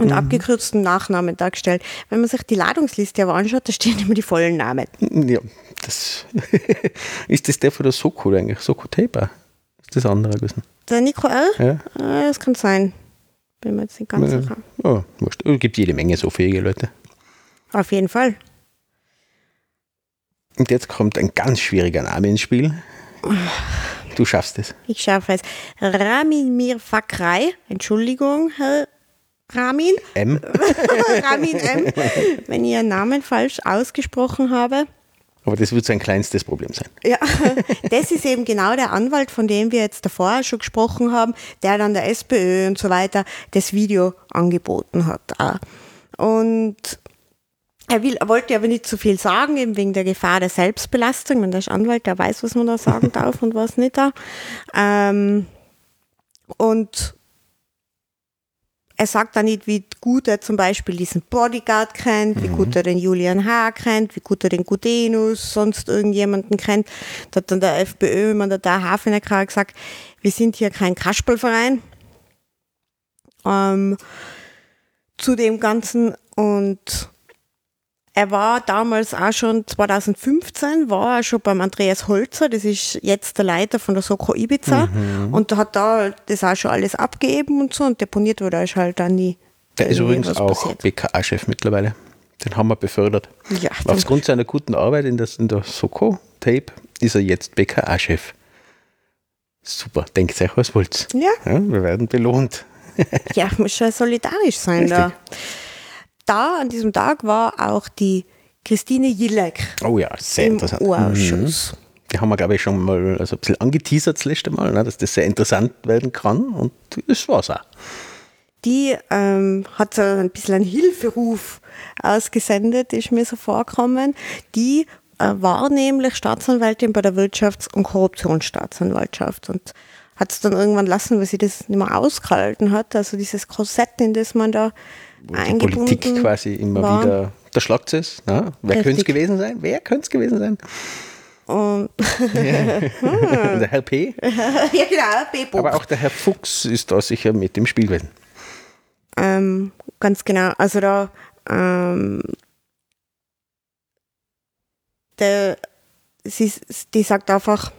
B: und abgekürzten Nachnamen dargestellt. Wenn man sich die Ladungsliste aber anschaut, da stehen immer die vollen Namen.
A: ja, das [LAUGHS] ist das der von der Soko eigentlich? Soko Taper? Ist das andere gewesen?
B: Der Nico L.
A: Ja.
B: Äh, das kann sein. Bin mir jetzt nicht ganz
A: Ja.
B: sicher.
A: Oh, wurscht. Es gibt jede Menge so fähige Leute.
B: Auf jeden Fall.
A: Und jetzt kommt ein ganz schwieriger Name ins Spiel. Du schaffst es.
B: Ich schaffe es. Ramin Mir Fakrai. Entschuldigung, Herr Ramin.
A: M. [LAUGHS]
B: Ramin M. Wenn ich Ihren Namen falsch ausgesprochen habe.
A: Aber das wird sein kleinstes Problem sein.
B: Ja, [LAUGHS] das ist eben genau der Anwalt, von dem wir jetzt davor schon gesprochen haben, der dann der SPÖ und so weiter das Video angeboten hat. Und er, will, er wollte aber nicht zu viel sagen, eben wegen der Gefahr der Selbstbelastung. Wenn der ist Anwalt, der weiß, was man da sagen [LAUGHS] darf und was nicht da. Ähm, und er sagt dann nicht, wie gut er zum Beispiel diesen Bodyguard kennt, wie gut er den Julian H. kennt, wie gut er den Gudenus, sonst irgendjemanden kennt. Da hat dann der FPÖ, immer der da Hafenecker gesagt, wir sind hier kein Kasperlverein. Ähm, zu dem Ganzen und er war damals auch schon, 2015 war er schon beim Andreas Holzer, das ist jetzt der Leiter von der Soko Ibiza
A: Mhm.
B: und hat da das auch schon alles abgegeben und so und deponiert wurde, ist halt dann nie.
A: Der ist übrigens auch. BKA-Chef mittlerweile. Den haben wir befördert.
B: Ja,
A: Aufgrund seiner guten Arbeit in, das, in der Soko-Tape ist er jetzt BKA-Chef. Super, denkt euch, was wollt
B: ja,
A: ja, Wir werden belohnt.
B: ja, muss schon solidarisch sein
A: Richtig.
B: da. Da an diesem Tag war auch die Christine Jillek
A: Oh ja, sehr
B: im
A: interessant. Mhm.
B: U-Ausschuss.
A: Die haben wir, glaube ich, schon mal also ein bisschen angeteasert das letzte Mal, ne, dass das sehr interessant werden kann und das war es auch.
B: die ähm, hat so ein bisschen einen Hilferuf ausgesendet, ist mir so vorgekommen. Die äh, war nämlich Staatsanwältin bei der Wirtschafts- und Korruptionsstaatsanwaltschaft und hat es dann irgendwann lassen, weil sie das nicht mehr ausgehalten hat. Also dieses Korsett, in das man da
A: Wo die Politik quasi immer
B: war.
A: wieder, da schlagt es. Ne? Wer könnte es gewesen sein? Wer könnte es gewesen sein?
B: Und, [LAUGHS]
A: der Herr P. [LAUGHS]
B: ja genau, Bebo.
A: Aber auch der Herr Fuchs ist da sicher mit im Spiel gewesen.
B: Ähm, ganz genau. Also da ähm, der, sie, die sagt einfach,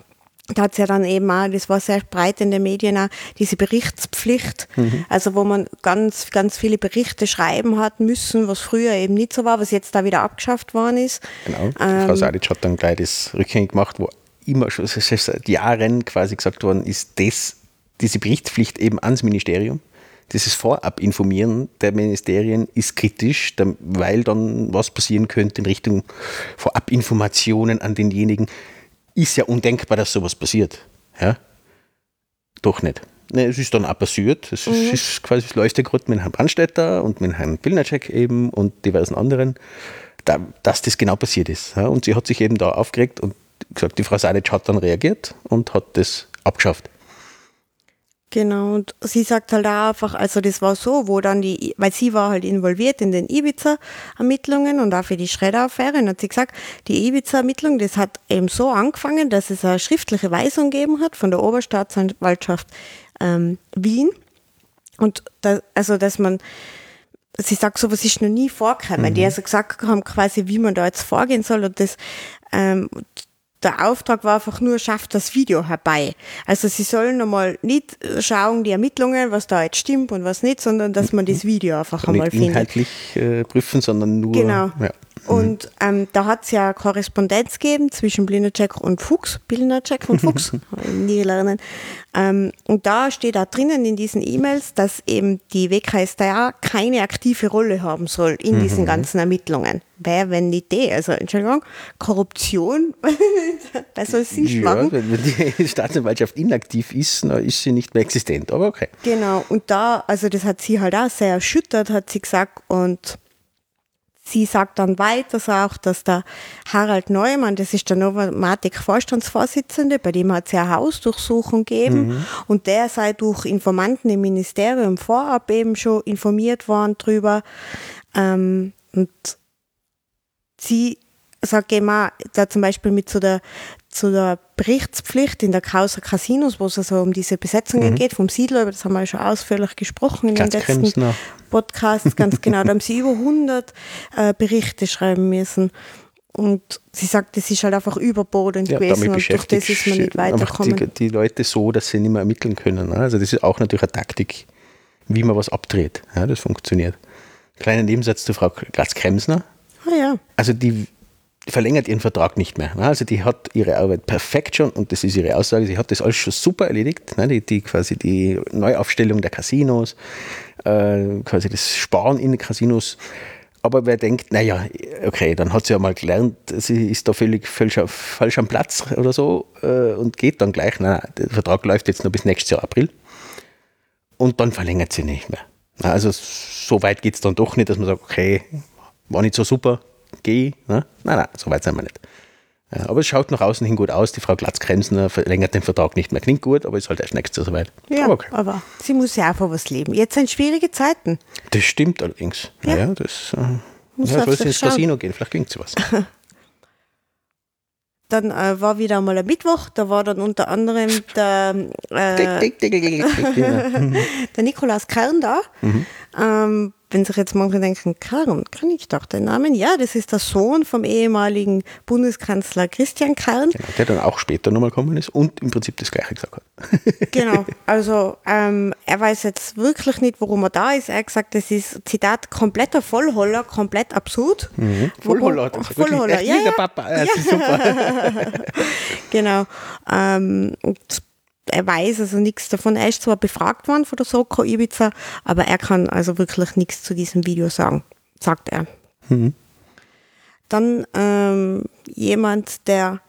B: da hat sie ja dann eben auch, das war sehr breit in den Medien auch, diese Berichtspflicht, also wo man ganz, ganz viele Berichte schreiben hat müssen, was früher eben nicht so war, was jetzt da wieder abgeschafft worden ist.
A: Genau.
B: Ähm,
A: Frau Sadic hat dann gleich das rückgängig gemacht, wo immer schon seit Jahren quasi gesagt worden ist, dass diese Berichtspflicht eben ans Ministerium, dieses Vorab-Informieren der Ministerien ist kritisch, weil dann was passieren könnte in Richtung Vorab-Informationen an denjenigen. Ist ja undenkbar, dass sowas passiert. Ja? Doch nicht. Ne, es ist dann auch passiert. Es ist, ist quasi das läuft ja gerade mit Herrn Brandstätter und mit Herrn Pilnacek eben und diversen anderen, da, dass das genau passiert ist. Ja? Und sie hat sich eben da aufgeregt und gesagt, die Frau Sadic hat dann reagiert und hat das abgeschafft.
B: Genau, und sie sagt halt auch einfach, also das war so, wo dann die, weil sie war halt involviert in den Ibiza-Ermittlungen und auch für die Schredder-Affäre, und hat sie gesagt, die Ibiza-Ermittlung, das hat eben so angefangen, dass es eine schriftliche Weisung gegeben hat von der Oberstaatsanwaltschaft ähm, Wien. Und da, also, dass man, sie sagt, sowas ist noch nie vorgekommen. Die also gesagt haben quasi, wie man da jetzt vorgehen soll und das, ähm, der Auftrag war einfach nur, schafft das Video herbei. Also sie sollen nochmal nicht schauen, die Ermittlungen, was da jetzt stimmt und was nicht, sondern dass man das Video einfach einmal
A: Nicht
B: findet.
A: inhaltlich äh, prüfen, sondern nur.
B: Genau.
A: Ja.
B: Und ähm, da hat es ja Korrespondenz gegeben zwischen Blinacek und Fuchs, Blinacek und Fuchs, [LAUGHS] nie lernen. Ähm, und da steht da drinnen in diesen E-Mails, dass eben die WKStA keine aktive Rolle haben soll in
A: Mhm.
B: diesen ganzen Ermittlungen. Wer, wenn nicht die? Also, Entschuldigung, Korruption, [LAUGHS] was soll es nicht
A: Ja,
B: machen?
A: wenn wenn die [LAUGHS] Staatsanwaltschaft inaktiv ist, dann ist sie nicht mehr existent. Aber okay.
B: Genau, und da, also das hat sie halt auch sehr erschüttert, hat sie gesagt. Und sie sagt dann weiter so auch, dass der Harald Neumann, das ist der Novomatic-Vorstandsvorsitzende, bei dem hat es ja Hausdurchsuchung gegeben und der sei durch Informanten im Ministerium vorab eben schon informiert worden drüber. Ähm, und sie sagt eben auch, da zum Beispiel mit zu der, zu der Berichtspflicht in der Causa Casinos, wo es also um diese Besetzungen geht, vom Siedler, über das haben wir ja schon ausführlich gesprochen in den
A: Ganz
B: letzten
A: Kremsner.
B: Podcasts, ganz [LAUGHS] genau. Da haben sie über 100 äh, Berichte schreiben müssen. Und sie sagt, das ist halt einfach überbordend
A: Ja,
B: gewesen und durch das ist man nicht weitergekommen.
A: die, die Leute so, dass sie nicht mehr ermitteln können. ne? Also das ist auch natürlich eine Taktik, wie man was abdreht. Ja, das funktioniert. Kleiner Nebensatz zu Frau Glatz-Kremsner.
B: Ah ja,
A: Also die verlängert ihren Vertrag nicht mehr. Also die hat ihre Arbeit perfekt schon und das ist ihre Aussage. Sie hat das alles schon super erledigt. Die, die quasi die Neuaufstellung der Casinos, äh, quasi das Sparen in den Casinos. Aber wer denkt, naja, okay, dann hat sie ja mal gelernt, sie ist da völlig falsch, falsch am Platz oder so äh, und geht dann gleich. Nein, der Vertrag läuft jetzt nur bis nächstes Jahr April. Und dann verlängert sie nicht mehr. Also so weit geht es dann doch nicht, dass man sagt, okay, war nicht so super, geh. Ne? Nein, nein, so weit sind wir nicht. Aber es schaut nach außen hin gut aus. Die Frau Glatz-Kremsner verlängert den Vertrag nicht mehr. Klingt gut, aber ist halt erst nächstes Jahr soweit.
B: ja
A: Aber okay.
B: aber sie muss ja einfach was leben. Jetzt sind schwierige Zeiten.
A: Das stimmt allerdings. Ja,
B: Ja.
A: das äh,
B: Muss
A: ja, soll sie ins
B: schauen.
A: Casino gehen, vielleicht klingt sie was.
B: Dann äh, war wieder mal ein Mittwoch, da war dann unter anderem der, äh, der Nikolaus Kern da. Ähm, wenn sich jetzt manche denken, Karn, kann ich doch den Namen? Ja, das ist der Sohn vom ehemaligen Bundeskanzler Christian Karn.
A: Genau, der dann auch später nochmal gekommen ist und im Prinzip das Gleiche gesagt hat. [LAUGHS]
B: genau, also ähm, er weiß jetzt wirklich nicht, warum er da ist. Er hat gesagt, das ist, Zitat, kompletter Vollholler, komplett absurd.
A: Mhm. Vollholler hat er gesagt.
B: Vollholler, ja, ja.
A: der Papa. Ja, super. [LAUGHS]
B: genau. Ähm, und er weiß also nichts davon. Er ist zwar befragt worden von der Soko Ibiza, aber er kann also wirklich nichts zu diesem Video sagen, sagt er. Dann ähm, jemand, der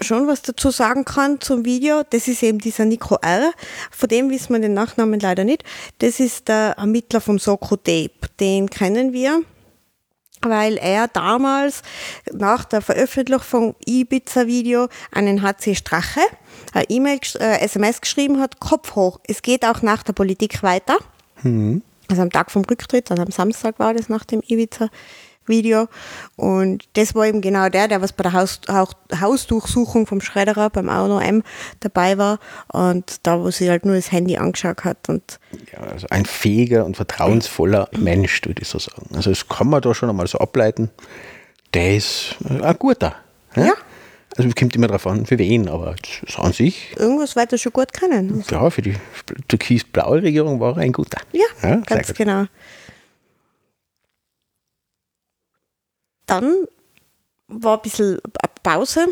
B: schon was dazu sagen kann zum Video, das ist eben dieser Nico R. Von dem wissen wir den Nachnamen leider nicht. Das ist der Ermittler vom Soko Tape. Den kennen wir weil er damals nach der Veröffentlichung vom Ibiza-Video einen HC Strache E-Mail, äh, SMS geschrieben hat, Kopf hoch, es geht auch nach der Politik weiter. Also am Tag vom Rücktritt, also am Samstag war das nach dem Ibiza-Video. Und das war eben genau der, der was bei der Haus, Haus, Hausdurchsuchung vom Schredderer beim Auto M dabei war und da, wo sie halt nur das Handy angeschaut hat und
A: Ja, also ein fähiger und vertrauensvoller Mensch, würde ich so sagen. Also das kann man da schon einmal so ableiten. Der ist äh, ein guter.
B: Ja.
A: Also es kommt immer darauf an, für wen, aber ist an sich,
B: irgendwas weiter schon gut können.
A: ja, für die türkis-blaue Regierung war er ein guter.
B: Ja,
A: sehr
B: ganz genau. Dann war ein bisschen Pause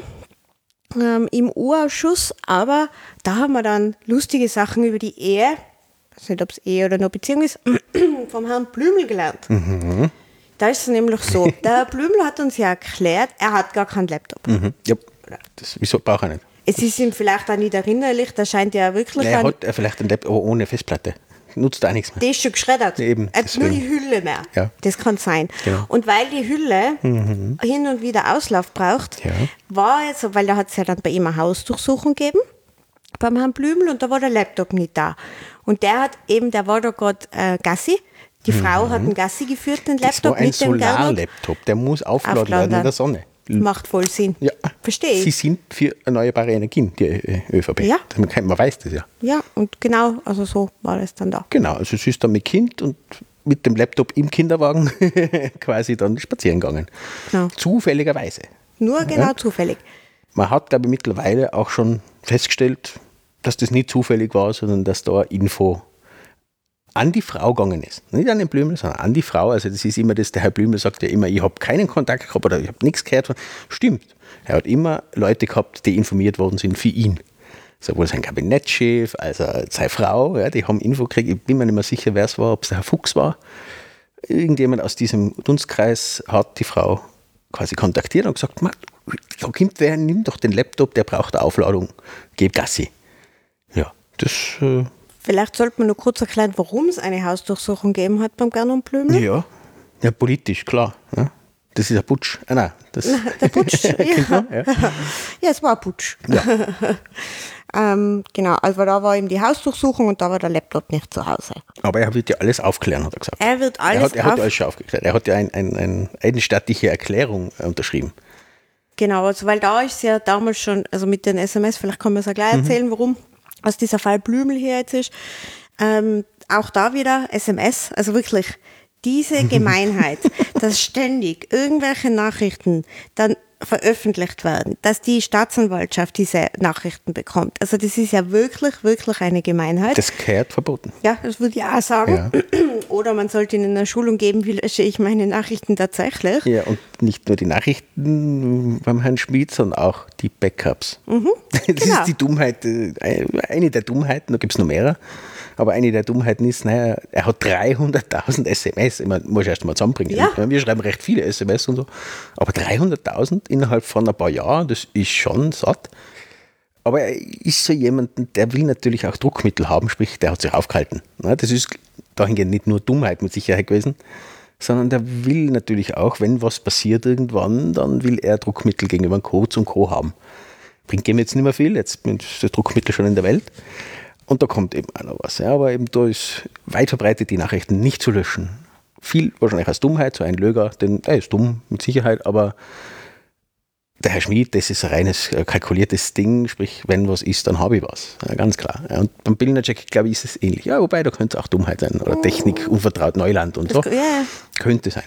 B: ähm, im U-Ausschuss, aber da haben wir dann lustige Sachen über die Ehe, ich weiß nicht, ob es Ehe oder nur Beziehung ist, [CLEARS THROAT] vom Herrn Blümel gelernt.
A: Mhm.
B: Da ist es nämlich so, [LAUGHS] der Blümel hat uns ja erklärt, er hat gar keinen Laptop.
A: Mhm. Ja, das, wieso braucht er nicht?
B: Es ist ihm vielleicht auch nicht erinnerlich, da scheint ja wirklich
A: Ja, er hat vielleicht einen Laptop, aber ohne Festplatte. Nutzt auch nichts mehr.
B: Der ist schon geschreddert.
A: Eben,
B: er hat nur die. Hülle mehr.
A: Ja.
B: Das kann sein.
A: Genau. Mhm.
B: Und weil die Hülle hin und wieder Auslauf braucht,
A: Ja.
B: war jetzt, weil da hat es ja dann bei ihm eine Hausdurchsuchung gegeben, beim Herrn Blümel, und da war der Laptop nicht da. Und der hat eben, der war da gerade äh, Gassi. Die Frau hat einen Gassi geführt, den
A: Mhm. Das
B: Laptop
A: ein
B: mit dem Gernot.
A: Solarlaptop, der muss aufgeladen werden in der. Sonne.
B: Macht voll Sinn.
A: Ja.
B: Verstehe
A: Sie sind für erneuerbare Energien, die äh, ÖVP.
B: Ja.
A: Man, kann, man weiß das ja.
B: Ja, und genau, also so war das dann da.
A: Genau, also sie ist dann mit Kind und mit dem Laptop im Kinderwagen [LAUGHS] quasi dann spazieren gegangen.
B: Genau.
A: Zufälligerweise.
B: Nur genau zufällig.
A: Man hat, glaube ich, mittlerweile auch schon festgestellt, dass das nicht zufällig war, sondern dass da Info an die Frau gegangen ist. Nicht an den Blümel, sondern an die Frau. Also das ist immer das, der Herr Blümel sagt ja immer, ich habe keinen Kontakt gehabt oder ich habe nichts gehört. Stimmt. Er hat immer Leute gehabt, die informiert worden sind für ihn. Sowohl sein Kabinettschef als auch seine Frau, ja, die haben Info gekriegt. Ich bin mir nicht mehr sicher, wer es war, ob es der Herr Fuchs war. Irgendjemand aus diesem Dunstkreis hat die Frau quasi kontaktiert und gesagt, "Ma, da kommt wer, nimm doch den Laptop, der braucht eine Aufladung, gib Gassi. Ja, das, äh,
B: Vielleicht sollte man nur kurz erklären, warum es eine Hausdurchsuchung gegeben hat beim Gernot Blümel.
A: ja, ja, politisch, klar. Ja. Das ist ein Putsch. Ah, nein, das,
B: Der Putsch. [LAUGHS] ja.
A: Ja. [LAUGHS]
B: ja, es war ein Putsch. [LAUGHS] ähm, genau, also da war eben die Hausdurchsuchung und da war der Laptop nicht zu Hause.
A: Aber er wird ja alles aufklären, hat er gesagt.
B: Er wird
A: er
B: alles
A: hat, er hat
B: auf-
A: alles schon aufgeklärt. Er hat ja ein, ein, ein, eine staatliche Erklärung äh, unterschrieben.
B: Genau, also weil da ist ja damals schon, also mit den SMS, vielleicht kann man es ja gleich erzählen, warum aus dieser Fall Blümel hier jetzt ist. Ähm, auch da wieder SMS, also wirklich diese [LAUGHS] Gemeinheit, dass ständig irgendwelche Nachrichten dann veröffentlicht werden, dass die Staatsanwaltschaft diese Nachrichten bekommt. Also das ist ja wirklich, wirklich eine Gemeinheit.
A: Das gehört verboten.
B: Ja, das würde ich auch sagen. [CLEARS THROAT] Oder man sollte ihnen eine Schulung geben, wie lösche ich meine Nachrichten tatsächlich.
A: Ja, und nicht nur die Nachrichten beim Herrn Schmid, sondern auch die Backups. [LAUGHS] das
B: genau.
A: ist die Dummheit, äh, eine der Dummheiten, da gibt es noch mehrere, aber eine der Dummheiten ist, naja, er hat 300.000 SMS, ich meine, muss ich erst mal zusammenbringen.
B: Ja.
A: Wir schreiben recht viele SMS und so, aber 300.000 innerhalb von ein paar Jahren, das ist schon satt. Aber er ist so jemand, der will natürlich auch Druckmittel haben, sprich, der hat sich aufgehalten. Das ist dahingehend nicht nur Dummheit mit Sicherheit gewesen, sondern der will natürlich auch, wenn was passiert irgendwann, dann will er Druckmittel gegenüber dem Coach und Co. haben. Bringt ihm jetzt nicht mehr viel, jetzt ist das Druckmittel schon in der Welt. Und da kommt eben noch was. Ja, aber eben da ist weit verbreitet, die Nachrichten nicht zu löschen. Viel wahrscheinlich aus Dummheit, so ein Löger, denn er ist dumm mit Sicherheit, aber der Herr Schmid, das ist ein reines äh, kalkuliertes Ding, sprich, wenn was ist, dann habe ich was. Ja, ganz klar. Ja, und beim Billnercheck, glaube ich, ist es ähnlich. Ja, wobei, da könnte es auch Dummheit sein oder Technik, unvertraut Neuland und so.
B: Das, ja.
A: Könnte sein.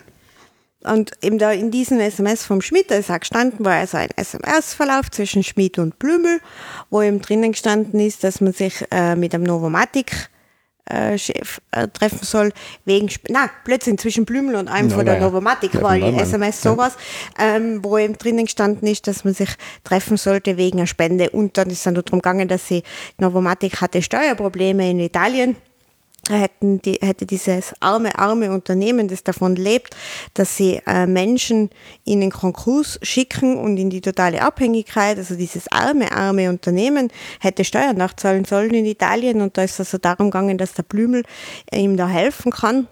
B: Und eben da in diesem SMS vom Schmidt, da ist auch gestanden, war also ein SMS-Verlauf zwischen Schmidt und Blümel, wo eben drinnen gestanden ist, dass man sich äh, mit einem Novomatic äh, Chef äh, treffen soll, wegen, na, plötzlich zwischen Blümel und einem
A: Ja,
B: von der
A: ja.
B: Novomatic
A: Ja,
B: war die. SMS sowas, ähm, wo eben drinnen gestanden ist, dass man sich treffen sollte wegen einer Spende. Und dann ist es dann darum gegangen, dass sie, Novomatic hatte Steuerprobleme in Italien hätten die, hätte dieses arme, arme Unternehmen, das davon lebt, dass sie äh, Menschen in den Konkurs schicken und in die totale Abhängigkeit, also dieses arme, arme Unternehmen hätte Steuern nachzahlen sollen in Italien und da ist also darum gegangen, dass der Blümel ihm da helfen kann.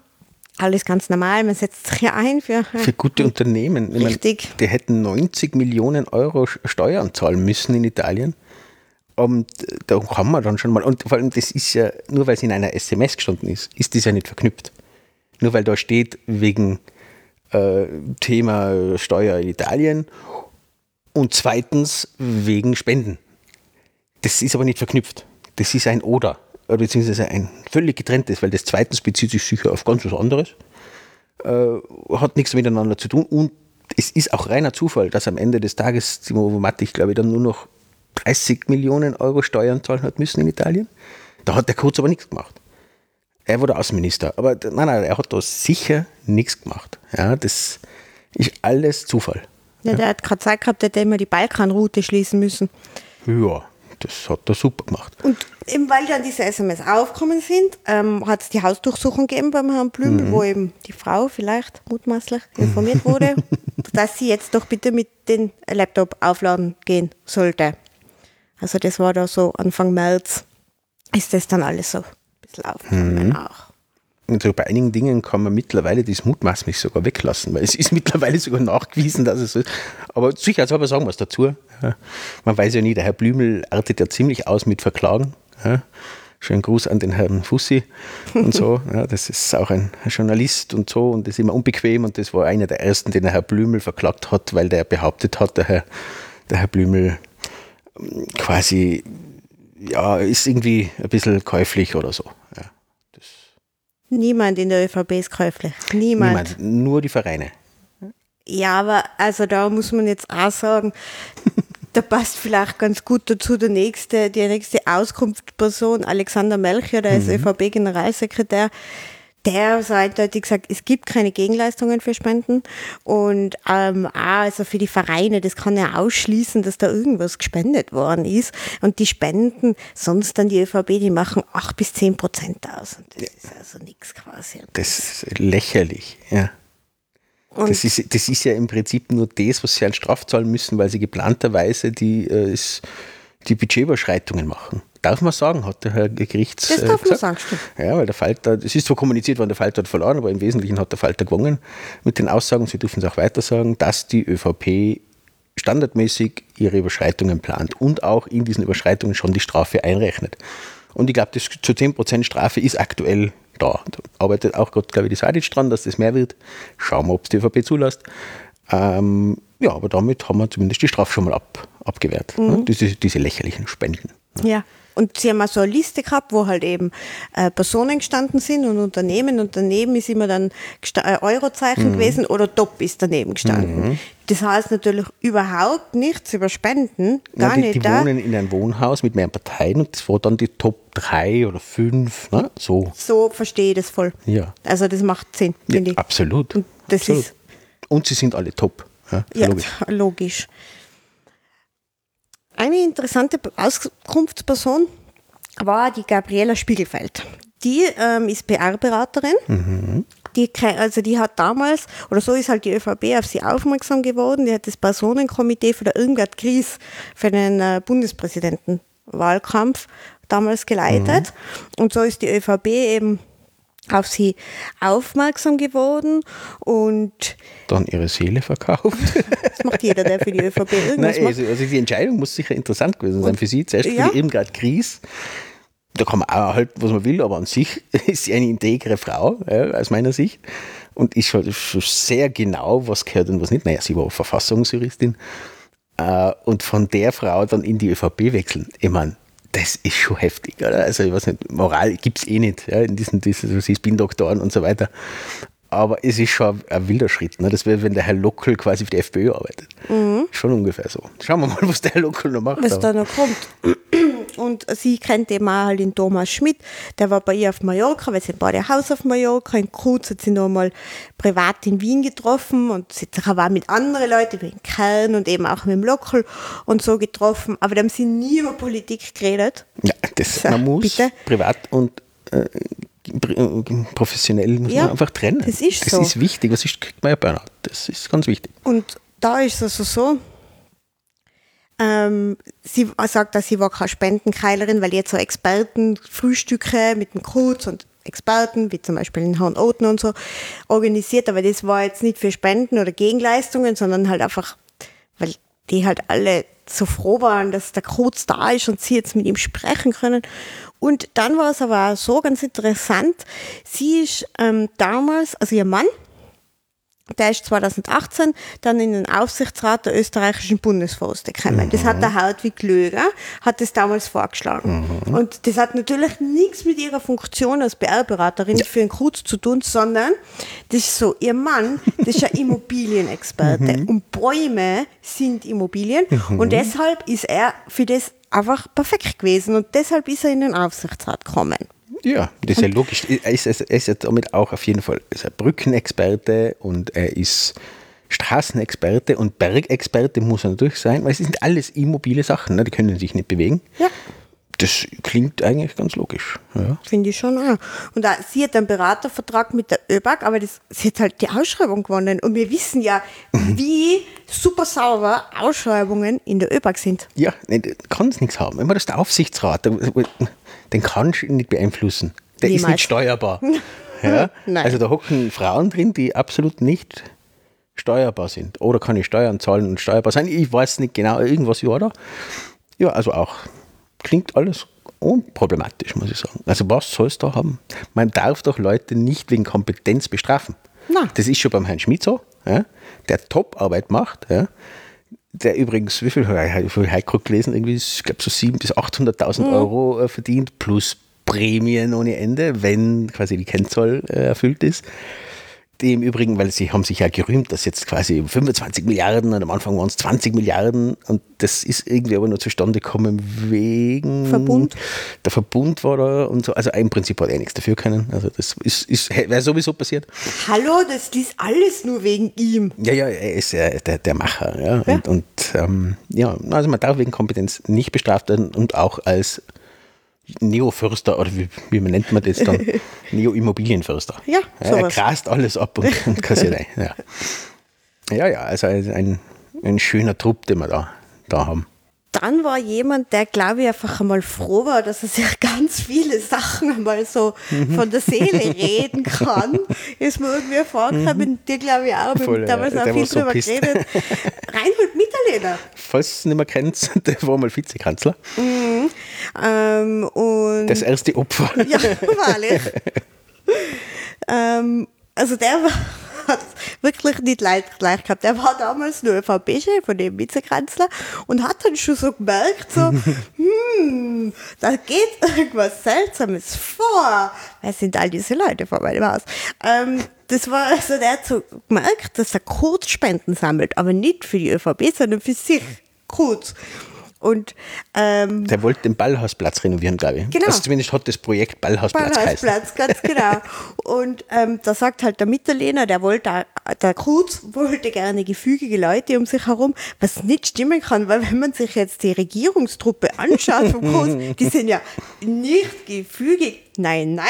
B: Alles ganz normal, man setzt sich ja ein für,
A: Für gute Unternehmen. Ich
B: Richtig.
A: die hätten 90 Millionen Euro Steuern zahlen müssen in Italien. Und da kann man dann schon mal, und vor allem, das ist ja, nur weil es in einer SMS gestanden ist, ist das ja nicht verknüpft. Nur weil da steht, wegen äh, Thema Steuer in Italien und zweitens wegen Spenden. Das ist aber nicht verknüpft. Das ist ein Oder, beziehungsweise ein völlig getrenntes, weil das zweitens bezieht sich sicher auf ganz was anderes hat nichts miteinander zu tun und es ist auch reiner Zufall, dass am Ende des Tages die Movomatic, glaube ich, dann nur noch 30 Millionen Euro Steuern zahlen hat müssen in Italien. Da hat der Kurz aber nichts gemacht. Er war der Außenminister, aber nein, nein, er hat da sicher nichts gemacht. Ja, das ist alles Zufall.
B: ja, der hat gerade Zeit gehabt, der hätte immer die Balkanroute schließen müssen.
A: Ja, das hat er super gemacht.
B: Und eben weil dann diese SMS aufgekommen sind, ähm, hat es die Hausdurchsuchung gegeben beim Herrn Blümel, wo eben die Frau vielleicht mutmaßlich informiert wurde, [LAUGHS] dass sie jetzt doch bitte mit dem Laptop aufladen gehen sollte. Also das war da so Anfang März, ist das dann alles so ein bisschen aufgekommen auch.
A: Also bei einigen Dingen kann man mittlerweile das mutmaßlich sogar weglassen, weil es ist mittlerweile sogar nachgewiesen, dass es so ist. Aber sicherheitshalber sagen wir es dazu. Ja. Man weiß ja nie, der Herr Blümel artet ja ziemlich aus mit Verklagen. Ja. Schönen Gruß an den Herrn Fussi und so. [LAUGHS] Ja, das ist auch ein Journalist und so und das ist immer unbequem und das war einer der ersten, den der Herr Blümel verklagt hat, weil der behauptet hat, der Herr, der Herr Blümel quasi, ja, ist irgendwie ein bisschen käuflich oder so. Ja.
B: Niemand in der ÖVP ist käuflich. Niemand.
A: Niemand, nur die Vereine.
B: Ja, aber also da muss man jetzt auch sagen, [LAUGHS] da passt vielleicht ganz gut dazu der nächste, die nächste Auskunftsperson, Alexander Melchior, der ist ÖVP-Generalsekretär. Der hat so eindeutig gesagt, es gibt keine Gegenleistungen für Spenden und ähm, auch also für die Vereine, das kann ja ausschließen, dass da irgendwas gespendet worden ist. Und die Spenden, sonst dann die ÖVP, die machen 8 bis 10 Prozent aus. Und das ist also nichts quasi.
A: Das ist lächerlich. Ja.
B: Und
A: Das, ist, das ist ja im Prinzip nur das, was sie an Straf zahlen müssen, weil sie geplanterweise die, äh, es- die Budgetüberschreitungen machen. Darf man sagen, hat der Herr Gerichts.
B: Das
A: äh,
B: darf man
A: gesagt.
B: sagen, stimmt.
A: Ja, weil der Falter, es ist zwar kommuniziert worden, der Falter hat verloren, aber im Wesentlichen hat der Falter gewonnen mit den Aussagen, sie dürfen es auch weiter sagen, dass die ÖVP standardmäßig ihre Überschreitungen plant und auch in diesen Überschreitungen schon die Strafe einrechnet. Und ich glaube, das zu 10% Strafe ist aktuell da. Da arbeitet auch gerade, glaube ich, die Sadic dran, dass das mehr wird. Schauen wir, ob es die ÖVP zulässt. Ähm, ja, aber damit haben wir zumindest die Strafe schon mal ab, abgewehrt. Ne? Diese, diese lächerlichen Spenden.
B: Ja. Und sie haben auch so eine Liste gehabt, wo halt eben äh, Personen gestanden sind und Unternehmen und daneben ist immer dann äh, Eurozeichen gewesen oder Top ist daneben gestanden. Das heißt natürlich überhaupt nichts über Spenden,
A: Ja,
B: gar
A: die,
B: nicht
A: die
B: da.
A: wohnen in einem Wohnhaus mit mehreren Parteien und das war dann die Top 3 oder 5. Ne? So.
B: So verstehe ich das voll.
A: Ja.
B: Also das macht Sinn,
A: Ja,
B: finde ich.
A: absolut.
B: Und das
A: absolut.
B: ist-
A: Und sie sind alle top. Ja,
B: Ja,
A: logisch.
B: logisch. Eine interessante Auskunftsperson war die Gabriela Spiegelfeld. Die ähm, ist PR-Beraterin. Die, ke- also die hat damals, oder so ist halt die ÖVP auf sie aufmerksam geworden, die hat das Personenkomitee für der Irmgard Gries für den äh, Bundespräsidentenwahlkampf damals geleitet. Und so ist die ÖVP eben auf sie aufmerksam geworden und
A: Dann ihre Seele verkauft.
B: das macht jeder, der für die ÖVP [LAUGHS] irgendwas
A: Nein,
B: macht.
A: also, also die Entscheidung muss sicher interessant gewesen sein für sie. Zuerst
B: Ja.
A: für die Irmgard Gries. Da kann man auch halt, was man will, aber an sich [LAUGHS] ist sie eine integre Frau, ja, aus meiner Sicht. Und ist schon, schon sehr genau, was gehört und was nicht. Naja, sie war Verfassungsjuristin. äh, und von der Frau dann in die ÖVP wechseln. Ich meine, das ist schon heftig, oder? Also, ich weiß nicht, Moral gibt es eh nicht, ja, in diesen, diesen Spin-Doktoren und so weiter. Aber es ist schon ein wilder Schritt. Ne? Das wäre, wenn der Herr Lockel quasi für die FPÖ arbeitet. Mhm. Schon ungefähr so. Schauen wir mal, [LAUGHS] was der Herr Lockel noch macht.
B: Was da noch kommt. Und sie kennt eben auch den Thomas Schmidt, der war bei ihr auf Mallorca, weil sie hat ein Haus auf Mallorca. In Kruz hat sie noch mal privat in Wien getroffen und sie hat sich auch mit anderen Leuten, wie in Kern und eben auch mit dem Lockel und so getroffen. Aber da haben sie nie über Politik geredet.
A: Ja, das so, man muss bitte. privat und äh, professionell muss ja, man einfach trennen.
B: Das ist
A: das
B: so.
A: ist wichtig, was ist, kriegt man ja Burnout. Das ist ganz wichtig.
B: Und da ist es also so, ähm, sie sagt, dass sie war keine Spendenkeilerin, weil jetzt so Experten Frühstücke mit dem Kurz und Experten, wie zum Beispiel in Herrn Oten und so, organisiert, aber das war jetzt nicht für Spenden oder Gegenleistungen, sondern halt einfach, weil die halt alle so froh waren, dass der Kurz da ist und sie jetzt mit ihm sprechen können. Und dann war es aber auch so ganz interessant, sie ist ähm, damals, also ihr Mann, der ist 2018 dann in den Aufsichtsrat der österreichischen Bundesforste gekommen. Mhm. Das hat der Hartwig Löger, hat das damals vorgeschlagen. Mhm. Und das hat natürlich nichts mit ihrer Funktion als PR-Beraterin ja. für den Kruz zu tun, sondern das ist so, ihr Mann, das ist ein [LAUGHS] Immobilienexperte mhm. und Bäume sind Immobilien mhm. und deshalb ist er für das einfach perfekt gewesen und deshalb ist er in den Aufsichtsrat gekommen.
A: Ja, das ist ja logisch. Er ist, er ist ja damit auch auf jeden Fall ist ein Brückenexperte und er ist Straßenexperte und Bergexperte muss er natürlich sein, weil es sind alles immobile Sachen, ne? die können sich nicht bewegen.
B: Ja.
A: Das klingt eigentlich ganz logisch. Ja.
B: Finde ich schon auch. Und auch, sie hat einen Beratervertrag mit der ÖBAG, aber das, sie hat halt die Ausschreibung gewonnen. Und wir wissen ja, mhm. wie super sauber Ausschreibungen in der ÖBAG sind.
A: Ja, nee, kann es nichts haben. Immer das der Aufsichtsrat, den kannst du nicht beeinflussen. Der Niemals. ist nicht steuerbar. [LAUGHS] ja? Also da hocken Frauen drin, die absolut nicht steuerbar sind. Oder kann ich Steuern zahlen und steuerbar sein? Ich weiß nicht genau, irgendwas war da. Ja, also auch klingt alles unproblematisch, muss ich sagen. Also was soll es da haben? Man darf doch Leute nicht wegen Kompetenz bestrafen.
B: Nein.
A: Das ist schon beim Herrn Schmidt so, ja, der Top-Arbeit macht, ja, der übrigens, wie viel habe ich heute gelesen, irgendwie, ich glaube so 700.000 bis 800.000 mhm. Euro äh, verdient, plus Prämien ohne Ende, wenn quasi die Kennzahl äh, erfüllt ist die im Übrigen, weil sie haben sich ja gerühmt, dass jetzt quasi 25 Milliarden und am Anfang waren es 20 Milliarden und das ist irgendwie aber nur zustande gekommen wegen
B: Verbund.
A: Der Verbund war da und so. Also im Prinzip hat er nichts dafür können. Also das ist, ist wäre sowieso passiert.
B: Hallo, das ist alles nur wegen ihm.
A: Ja, ja, er ist ja der, der Macher. Ja. ja. Und, und ähm, ja, also man darf wegen Kompetenz nicht bestraft werden und auch als Neo-Förster oder wie, wie nennt man das dann? [LAUGHS] Neo-Immobilienförster.
B: Ja,
A: sowas. Er grast alles ab und, [LAUGHS] und kassiert ein. Ja. ja, ja, also ein, ein schöner Trupp, den wir da, da haben
B: dann war jemand, der, glaube ich, einfach einmal froh war, dass er sich [LAUGHS] ganz viele Sachen einmal so mhm. von der Seele [LAUGHS] reden kann. Ist mir irgendwie vorgekommen, mhm. dir glaube ich auch, wir haben damals auch viel drüber so geredet. [LAUGHS] Reinhold Mitterlehner.
A: Falls du es nicht mehr kennst, der war mal Vizekanzler.
B: Mhm. Ähm, und
A: das erste Opfer.
B: Ja, wahrlich. ähm, also der war hat wirklich nicht leicht gehabt. Er war damals nur ÖVP-Chef von dem Vizekanzler und hat dann schon so gemerkt, so, [LAUGHS] hm, da geht irgendwas Seltsames vor. Wer sind all diese Leute vor meinem Haus? Ähm, das war also, der hat so gemerkt, dass er Kurzspenden sammelt, aber nicht für die ÖVP, sondern für sich. Kurz. Und, ähm,
A: der wollte den Ballhausplatz renovieren, glaube ich.
B: Genau.
A: Also zumindest hat das Projekt Ballhausplatz
B: Ballhausplatz, ganz genau. [LAUGHS] Und ähm, da sagt halt der Mitterlehner, der wollte, der Kruz wollte gerne gefügige Leute um sich herum, was nicht stimmen kann, weil wenn man sich jetzt die Regierungstruppe anschaut vom Kruz, [LAUGHS] die sind ja nicht gefügig. Nein, nein.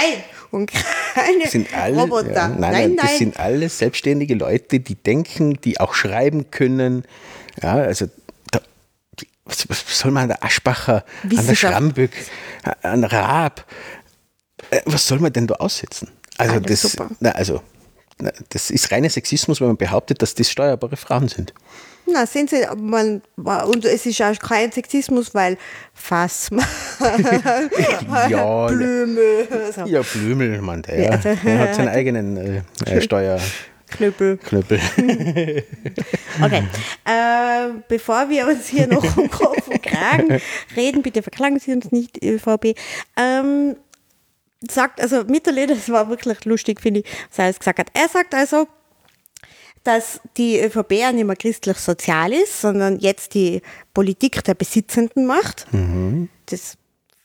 B: Und keine
A: sind alle, Roboter. Ja, nein, nein, nein, das nein. sind alles selbstständige Leute, die denken, die auch schreiben können. Ja, also was, was soll man an der Aschbacher, an der Schrambück, an Raab, äh, was soll man denn da aussetzen? Also, Alles das, na, also na, das ist reiner Sexismus, wenn man behauptet, dass das steuerbare Frauen sind.
B: Na, sind sie, man, und es ist auch kein Sexismus, weil Fass, [LAUGHS]
A: ja,
B: Blümel.
A: So. Ja, Blümel, man, der, ja, der hat seinen eigenen äh, [LAUGHS] Steuer.
B: Knüppel.
A: Knüppel. [LAUGHS]
B: Okay. Äh, bevor wir uns hier noch um [LAUGHS] Kopf und Kragen reden, bitte verklagen Sie uns nicht, ÖVP. Ähm, sagt, also Mitterlehner, das war wirklich lustig, finde ich, was er gesagt hat. Er sagt also, dass die ÖVP ja nicht mehr christlich-sozial ist, sondern jetzt die Politik der Besitzenden macht. Das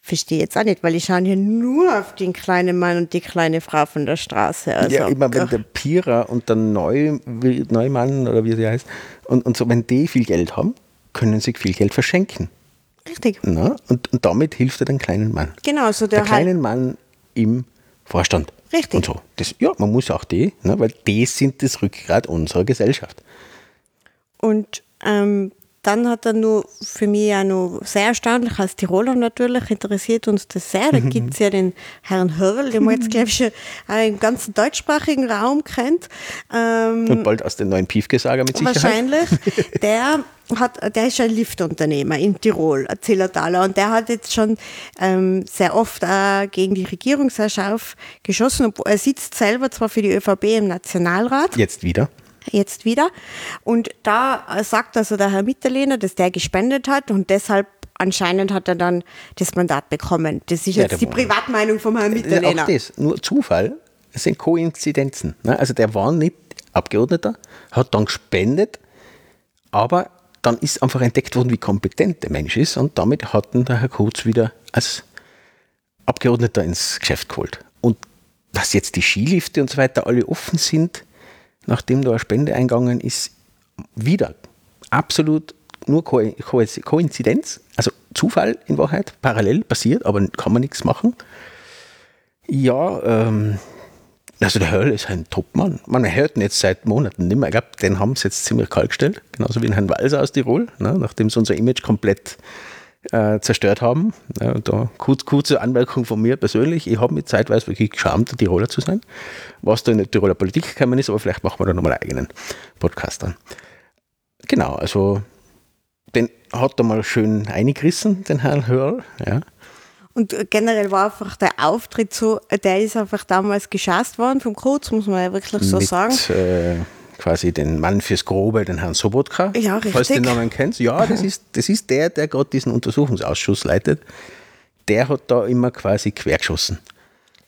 B: verstehe jetzt auch nicht, weil ich schaue hier nur auf den kleinen Mann und die kleine Frau von der Straße. Also,
A: ja, immer wenn der Pira und der Neu, Neumann oder wie sie heißt, und, und so, wenn die viel Geld haben, können sie viel Geld verschenken.
B: richtig.
A: Na? Und, und damit hilft er den kleinen Mann.
B: Genau, so
A: Der
B: der,
A: kleinen Mann im Vorstand.
B: Richtig.
A: Und so. Das, ja, man muss auch die, ne, weil die sind das Rückgrat unserer Gesellschaft.
B: Und ähm, dann hat er nur für mich ja noch sehr erstaunlich, als Tiroler natürlich interessiert uns das sehr. Da gibt es ja den Herrn Hörl, den man jetzt, glaube ich, schon auch im ganzen deutschsprachigen Raum kennt. Ähm,
A: Und bald aus den neuen Piefke-Sager mit Sicherheit.
B: wahrscheinlich. [LAUGHS] Der, hat, der ist ein Liftunternehmer in Tirol, Zillertaler. Und der hat jetzt schon ähm, sehr oft auch gegen die Regierungsherrschaft geschossen. obwohl Er sitzt selber zwar für die ÖVP im Nationalrat
A: Jetzt wieder.
B: Jetzt wieder. Und da äh, sagt also der Herr Mitterlehner, dass der gespendet hat und deshalb anscheinend hat er dann das Mandat bekommen. Das ist
A: Ja,
B: jetzt
A: der
B: die Privatmeinung vom Herrn Mitterlehner.
A: Auch das, nur Zufall, es sind Koinzidenzen. Ne? Also der war nicht Abgeordneter, hat dann gespendet, aber dann ist einfach entdeckt worden, wie kompetent der Mensch ist und damit hat ihn der Herr Kurz wieder als Abgeordneter ins Geschäft geholt. Und dass jetzt die Skilifte und so weiter alle offen sind, nachdem da eine Spende eingegangen ist, wieder absolut nur Ko Ko Koinzidenz, also Zufall in Wahrheit, parallel passiert, aber kann man nichts machen. Ja, ähm, also der Hörl ist ein Topmann. Man hört ihn jetzt seit Monaten nicht mehr. Ich glaube, den haben sie jetzt ziemlich kalt gestellt, genauso wie den Herrn Walser aus Tirol, ne, nachdem sie unser Image komplett äh, zerstört haben. Ja, da kurz, kurze Anmerkung von mir persönlich. Ich habe mich zeitweise wirklich geschämt, ein Tiroler zu sein. Was da in der Tiroler Politik gekommen ist, aber vielleicht machen wir da nochmal einen eigenen Podcast dann. Genau, also den hat er mal schön eingerissen, den Herrn Hörl. Ja.
B: Und generell war einfach der Auftritt so, der ist einfach damals geschasst worden vom Kurz, muss man ja wirklich so
A: mit
B: sagen.
A: Äh, quasi den Mann fürs Grobe, den Herrn Sobotka.
B: Ja,
A: Falls du den
B: richtig.
A: Namen kennst. Ja, das ist, das ist der, der gerade diesen Untersuchungsausschuss leitet. Der hat da immer quasi quergeschossen.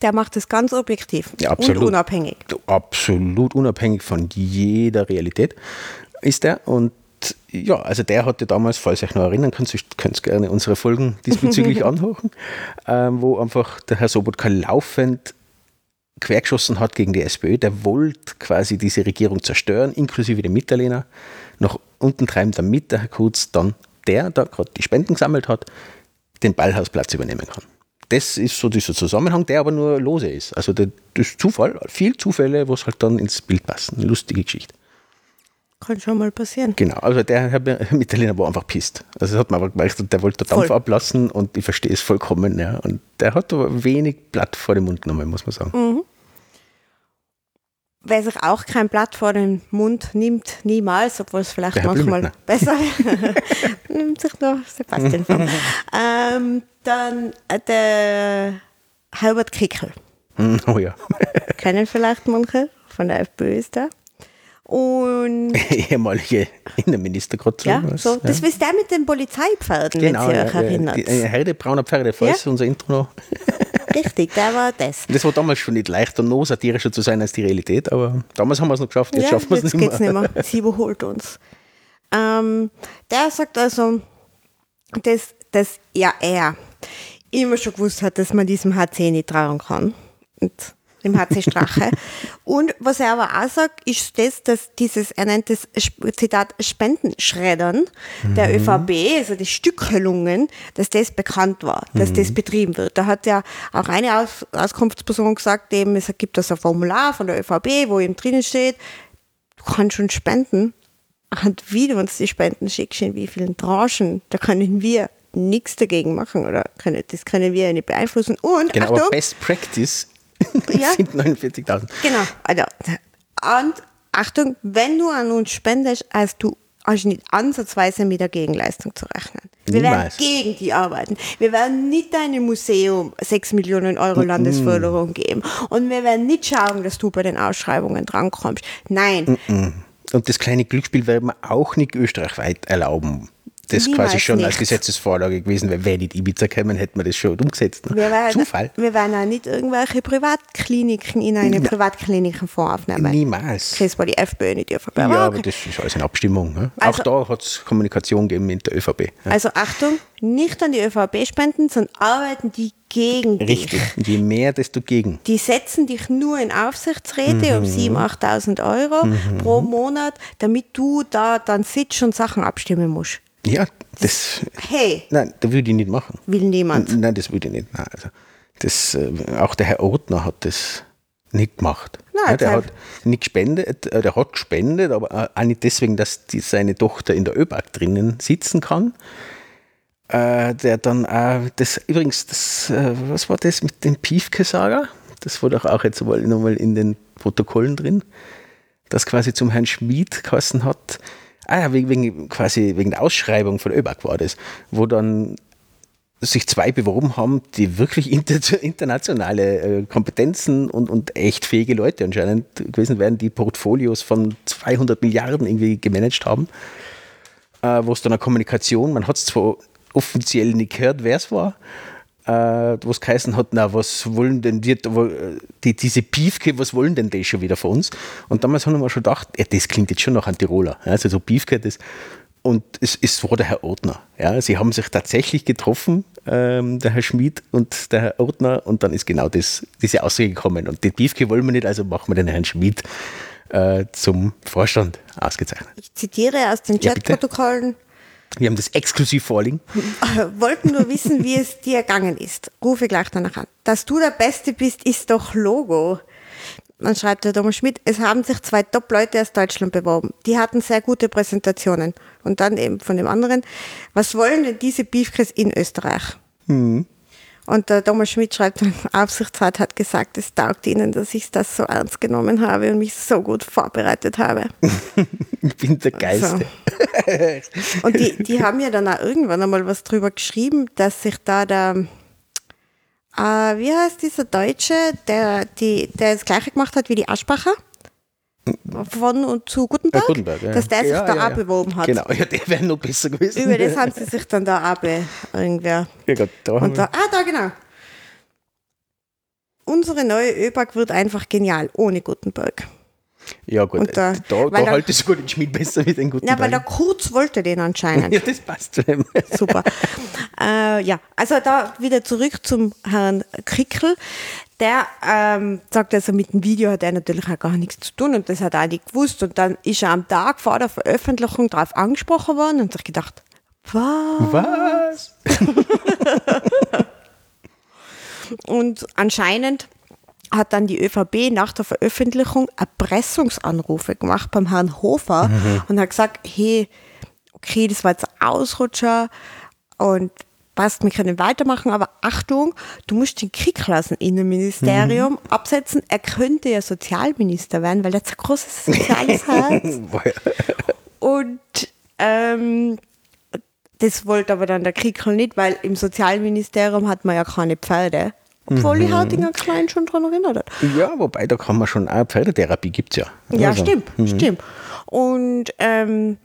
B: Der macht das ganz objektiv
A: Ja, absolut.
B: und unabhängig.
A: Absolut unabhängig von jeder Realität ist der. Und ja, also der hatte damals, falls ihr euch noch erinnern könnt, ihr könnt gerne unsere Folgen diesbezüglich [LAUGHS] anhören, ähm, wo einfach der Herr Sobotka laufend quergeschossen hat gegen die SPÖ. Der wollte quasi diese Regierung zerstören, inklusive der Mitterlehner. Nach unten treiben, damit der Herr Kurz dann, der da gerade die Spenden gesammelt hat, den Ballhausplatz übernehmen kann. Das ist so dieser Zusammenhang, der aber nur lose ist. Also das ist Zufall, viel Zufälle, wo es halt dann ins Bild passen. Eine lustige Geschichte.
B: Kann schon mal passieren.
A: Genau, also der Herr Mitterlehner war einfach pisst. Also das hat man aber gemerkt, der wollte Dampf
B: Voll.
A: ablassen und ich verstehe es vollkommen. Ja. Und der hat aber wenig Blatt vor den Mund genommen, muss man sagen.
B: Wer sich auch kein Blatt vor den Mund nimmt, niemals, obwohl es vielleicht
A: Der
B: manchmal besser [LAUGHS] nimmt sich nur Sebastian vor. [LAUGHS] ähm, dann äh, der Herbert Kickel.
A: Hm, Oh ja, [LAUGHS]
B: Kennen vielleicht manche, von der FPÖ ist der. Und
A: ehemalige Innenminister gerade
B: ja, so, das ist der mit den Polizeipferden,
A: Genau,
B: wenn ihr euch erinnert.
A: die, eine Herde brauner Pferde, falls
B: Ja.
A: unser Intro noch.
B: Richtig, der war das.
A: Das war damals schon nicht leichter, noch satirischer zu sein als die Realität, aber damals haben wir es noch geschafft, jetzt
B: ja,
A: schaffen wir es
B: jetzt
A: nicht
B: geht's
A: mehr.
B: nicht mehr. [LAUGHS] Sie überholt uns. Ähm, der sagt also, dass, dass ja er immer schon gewusst hat, dass man diesem HC nicht trauen kann. Und dem HC Strache. [LAUGHS] Und was er aber auch sagt, ist das, dass dieses, er nennt das Zitat Spendenschreddern der
A: Mhm.
B: ÖVP, also die Stückelungen, dass das bekannt war, dass das
A: Mhm.
B: betrieben wird. Da hat ja auch eine Aus Auskunftsperson gesagt, eben, es gibt das ein Formular von der ÖVP, wo eben drinnen steht, du kannst schon spenden. Und wie du uns die Spenden schickst, in wie vielen Tranchen, da können wir nichts dagegen machen oder können, das können wir nicht beeinflussen. Und
A: Genau,
B: Achtung,
A: Best Practice [LAUGHS]
B: Ja.
A: sind 49.000.
B: Genau. Also, und Achtung, wenn du an uns spendest, hast du hast du nicht ansatzweise mit der Gegenleistung zu rechnen. Wir
A: Niemals.
B: werden gegen die arbeiten. Wir werden nicht deinem Museum 6 Millionen Euro Landesförderung geben. Und wir werden nicht schauen, dass du bei den Ausschreibungen drankommst. Nein,
A: Und das kleine Glücksspiel werden wir auch nicht österreichweit erlauben. Das
B: Niemals
A: quasi schon als
B: nicht.
A: Gesetzesvorlage gewesen wäre. Wäre nicht Ibiza gekommen, hätten wir das schon umgesetzt. Ne?
B: wir werden,
A: Zufall.
B: wir werden auch nicht irgendwelche Privatkliniken in einen Privatklinikenfonds aufnehmen.
A: Niemals.
B: Das war die FPÖ nicht die ÖVP.
A: Ja,
B: Aber
A: das ist alles in Abstimmung. Ne?
B: Also-
A: auch da hat es Kommunikation gegeben mit der ÖVP. Ja.
B: Also Achtung, nicht an die ÖVP spenden, sondern arbeiten die gegen dich.
A: Richtig. Und je mehr, desto gegen.
B: Die setzen dich nur in Aufsichtsräte
A: Mhm.
B: um 7.000, 8.000 Euro pro Monat, damit du da dann sitzt und Sachen abstimmen musst.
A: Ja, das.
B: Hey,
A: Nein, das würde ich nicht machen.
B: will niemand.
A: Nein, das würde ich nicht. Nein, also das, äh, auch der Herr Ortner hat das nicht gemacht.
B: Nein,
A: ja, der hat nicht gespendet, äh, der hat gespendet, aber äh, auch nicht deswegen, dass die, seine Tochter in der ÖBAG drinnen sitzen kann. Äh, der dann auch, das übrigens, das, was war das mit dem Piefke-Saga? Das war doch auch jetzt mal nochmal in den Protokollen drin, dass quasi zum Herrn Schmid geheißen hat, ah ja, wegen, quasi wegen der Ausschreibung von ÖBAG war das, wo dann sich zwei beworben haben, die wirklich inter [LAUGHS] internationale äh, Kompetenzen und, und echt fähige Leute anscheinend gewesen wären, die Portfolios von 200 Milliarden irgendwie gemanagt haben, äh, wo es dann eine Kommunikation, man hat es zwar offiziell nicht gehört, wer es war, äh, wo es geheißen hat, na, was wollen denn die, die, diese Piefke, was wollen denn die schon wieder von uns? Und damals haben wir schon gedacht, ja, das klingt jetzt schon nach einem Tiroler. Ja, Also so Piefke, das. Und es, es war der Herr Ortner. Ja, sie haben sich tatsächlich getroffen, ähm, der Herr Schmid und der Herr Ortner, und dann ist genau das, diese Aussage gekommen. Und den Piefke wollen wir nicht, also machen wir den Herrn Schmid äh, zum Vorstand ausgezeichnet.
B: Ich zitiere aus den
A: Ja.
B: Chatprotokollen.
A: Wir haben das exklusiv vorliegen. [LAUGHS]
B: Wollten nur wissen, wie es dir ergangen ist. Rufe gleich danach an. Dass du der Beste bist, ist doch Logo. Dann schreibt der Thomas Schmidt, es haben sich zwei Top-Leute aus Deutschland beworben. Die hatten sehr gute Präsentationen. Und dann eben von dem anderen, was wollen denn diese Beefkes in Österreich? Und der Thomas Schmidt schreibt, der Aufsichtsrat hat gesagt, es taugt ihnen, dass ich das so ernst genommen habe und mich so gut vorbereitet habe. [LAUGHS]
A: Ich bin der Geiste.
B: Und die, die haben ja dann auch irgendwann einmal was drüber geschrieben, dass sich da der, äh, wie heißt dieser Deutsche, der, die, der das Gleiche gemacht hat wie die Aschbacher? Von und zu Gutenberg?
A: Herr Gutenberg, ja.
B: Dass der sich
A: Ja,
B: da
A: ja,
B: beworben hat.
A: Genau, [LAUGHS] ja, der wäre noch besser gewesen.
B: Über das haben sie sich dann da auch be, irgendwer.
A: Ja, Gott, da
B: Und da, ah, da genau. Unsere neue ÖBAG wird einfach genial, ohne Gutenberg.
A: ja gut,
B: und da-
A: da, da, halte ich sogar den Schmied besser wie den guten
B: Ja, weil der. Kurz wollte den anscheinend. [LAUGHS]
A: Ja, das passt zu ihm.
B: Super. [LAUGHS] äh, ja, also da wieder zurück zum Herrn Krickel. Der ähm, sagt also, mit dem Video hat er natürlich auch gar nichts zu tun und das hat er auch nicht gewusst. Und dann ist er am Tag vor der Veröffentlichung darauf angesprochen worden und sich gedacht, was?
A: Was? [LAUGHS]
B: Und anscheinend hat dann die ÖVP nach der Veröffentlichung Erpressungsanrufe gemacht beim Herrn Hofer und hat gesagt, hey, okay, das war jetzt ein Ausrutscher und passt, wir können weitermachen, aber Achtung, du musst den Krieg dem Innenministerium absetzen. Er könnte ja Sozialminister werden, weil er hat so ein großes soziales Herz. [LAUGHS] Und ähm, das wollte aber dann der Krickel nicht, weil im Sozialministerium hat man ja keine Pferde. Obwohl die Hartinger Klein schon dran erinnert hat.
A: ja, wobei, da kann man schon auch Pferdetherapie gibt es ja.
B: Ja,
A: Also,
B: stimmt, stimmt. Und ähm,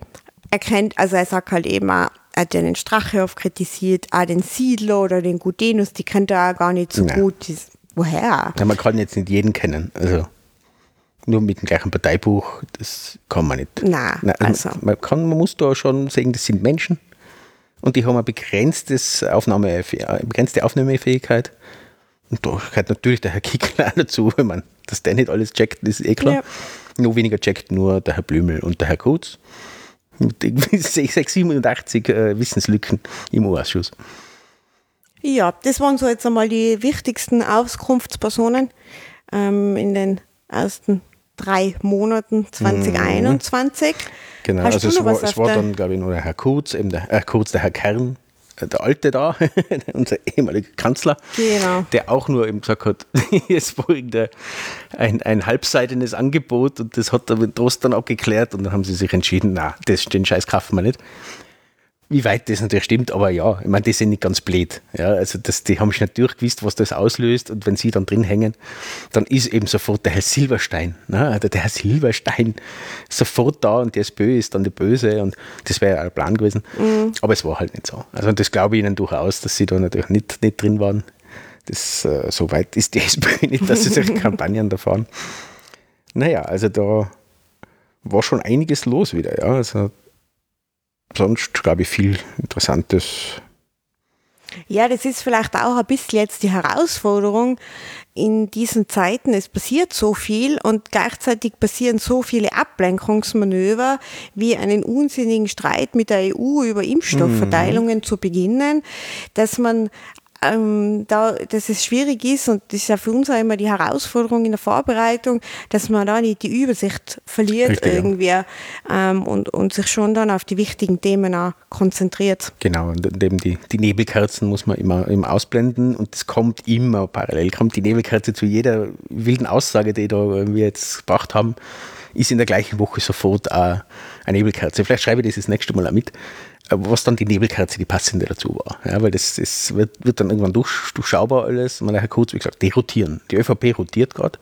B: er kennt, also er sagt halt eben auch, hat ja den Strachehoff kritisiert, auch den Siedler oder den Gudenus, die kennt er auch gar nicht so
A: Nein.
B: gut. Das, woher?
A: Ja, man kann jetzt nicht jeden kennen. Also nur mit dem gleichen Parteibuch, das kann man nicht.
B: Nein, also.
A: man, kann, man muss da schon sehen, das sind Menschen und die haben eine begrenztes Aufnahme, eine begrenzte Aufnahmefähigkeit. Und da gehört natürlich der Herr Kickler [LAUGHS] auch dazu, wenn man, dass der nicht alles checkt, ist eh klar.
B: Ja.
A: Nur weniger checkt nur der Herr Blümel und der Herr Kurz. Mit irgendwie [LAUGHS] 687 äh, Wissenslücken im U-Ausschuss.
B: Ja, das waren so jetzt einmal die wichtigsten Auskunftspersonen ähm, in den ersten drei Monaten 2021.
A: Genau,
B: Hast
A: also es war, es war dann, glaube ich, nur der Herr Kurz, eben der Herr Kurz, der Herr Kern, der Alte da, [LAUGHS] unser ehemaliger Kanzler,
B: Genau.
A: der auch nur eben gesagt hat, [LAUGHS] es folgt ein, ein halbseitenes Angebot und das hat er mit Trost dann abgeklärt und dann haben sie sich entschieden, na, das, den Scheiß kaufen wir nicht. Wie weit das natürlich stimmt, aber ja, ich meine, die sind nicht ganz blöd. Ja, also das, die haben schon natürlich gewusst, was das auslöst und wenn sie dann drin hängen, dann ist eben sofort der Herr Silberstein, ne? also der Herr Silberstein [LAUGHS] sofort da und die SPÖ ist dann die Böse und das wäre ja ein Plan gewesen. Aber es war halt nicht so. Also das glaube ich ihnen durchaus, dass sie da natürlich nicht, nicht drin waren. Das, äh, so weit ist die [LAUGHS] SPÖ nicht, dass sie solche [LAUGHS] Kampagnen da fahren. Naja, also da war schon einiges los wieder, ja. Also sonst, glaube ich, viel Interessantes.
B: Ja, das ist vielleicht auch ein bisschen jetzt die Herausforderung in diesen Zeiten. Es passiert so viel und gleichzeitig passieren so viele Ablenkungsmanöver, wie einen unsinnigen Streit mit der EU über Impfstoffverteilungen zu beginnen, dass man ähm, da, dass es schwierig ist und das ist ja für uns auch immer die Herausforderung in der Vorbereitung, dass man da nicht die Übersicht verliert
A: Richtig, ja.
B: irgendwie ähm, und, und sich schon dann auf die wichtigen Themen auch konzentriert.
A: Genau, und eben die, die Nebelkerzen muss man immer, immer ausblenden und es kommt immer parallel, kommt die Nebelkerze zu jeder wilden Aussage, die da wir jetzt gebracht haben, ist in der gleichen Woche sofort auch eine Nebelkerze. Vielleicht schreibe ich das das nächste Mal auch mit, was dann die Nebelkerze, die passende dazu war. Ja, weil das, das wird, wird dann irgendwann durch, durchschaubar alles. Man Herr Kurz, wie gesagt, die rotieren. Die ÖVP rotiert gerade.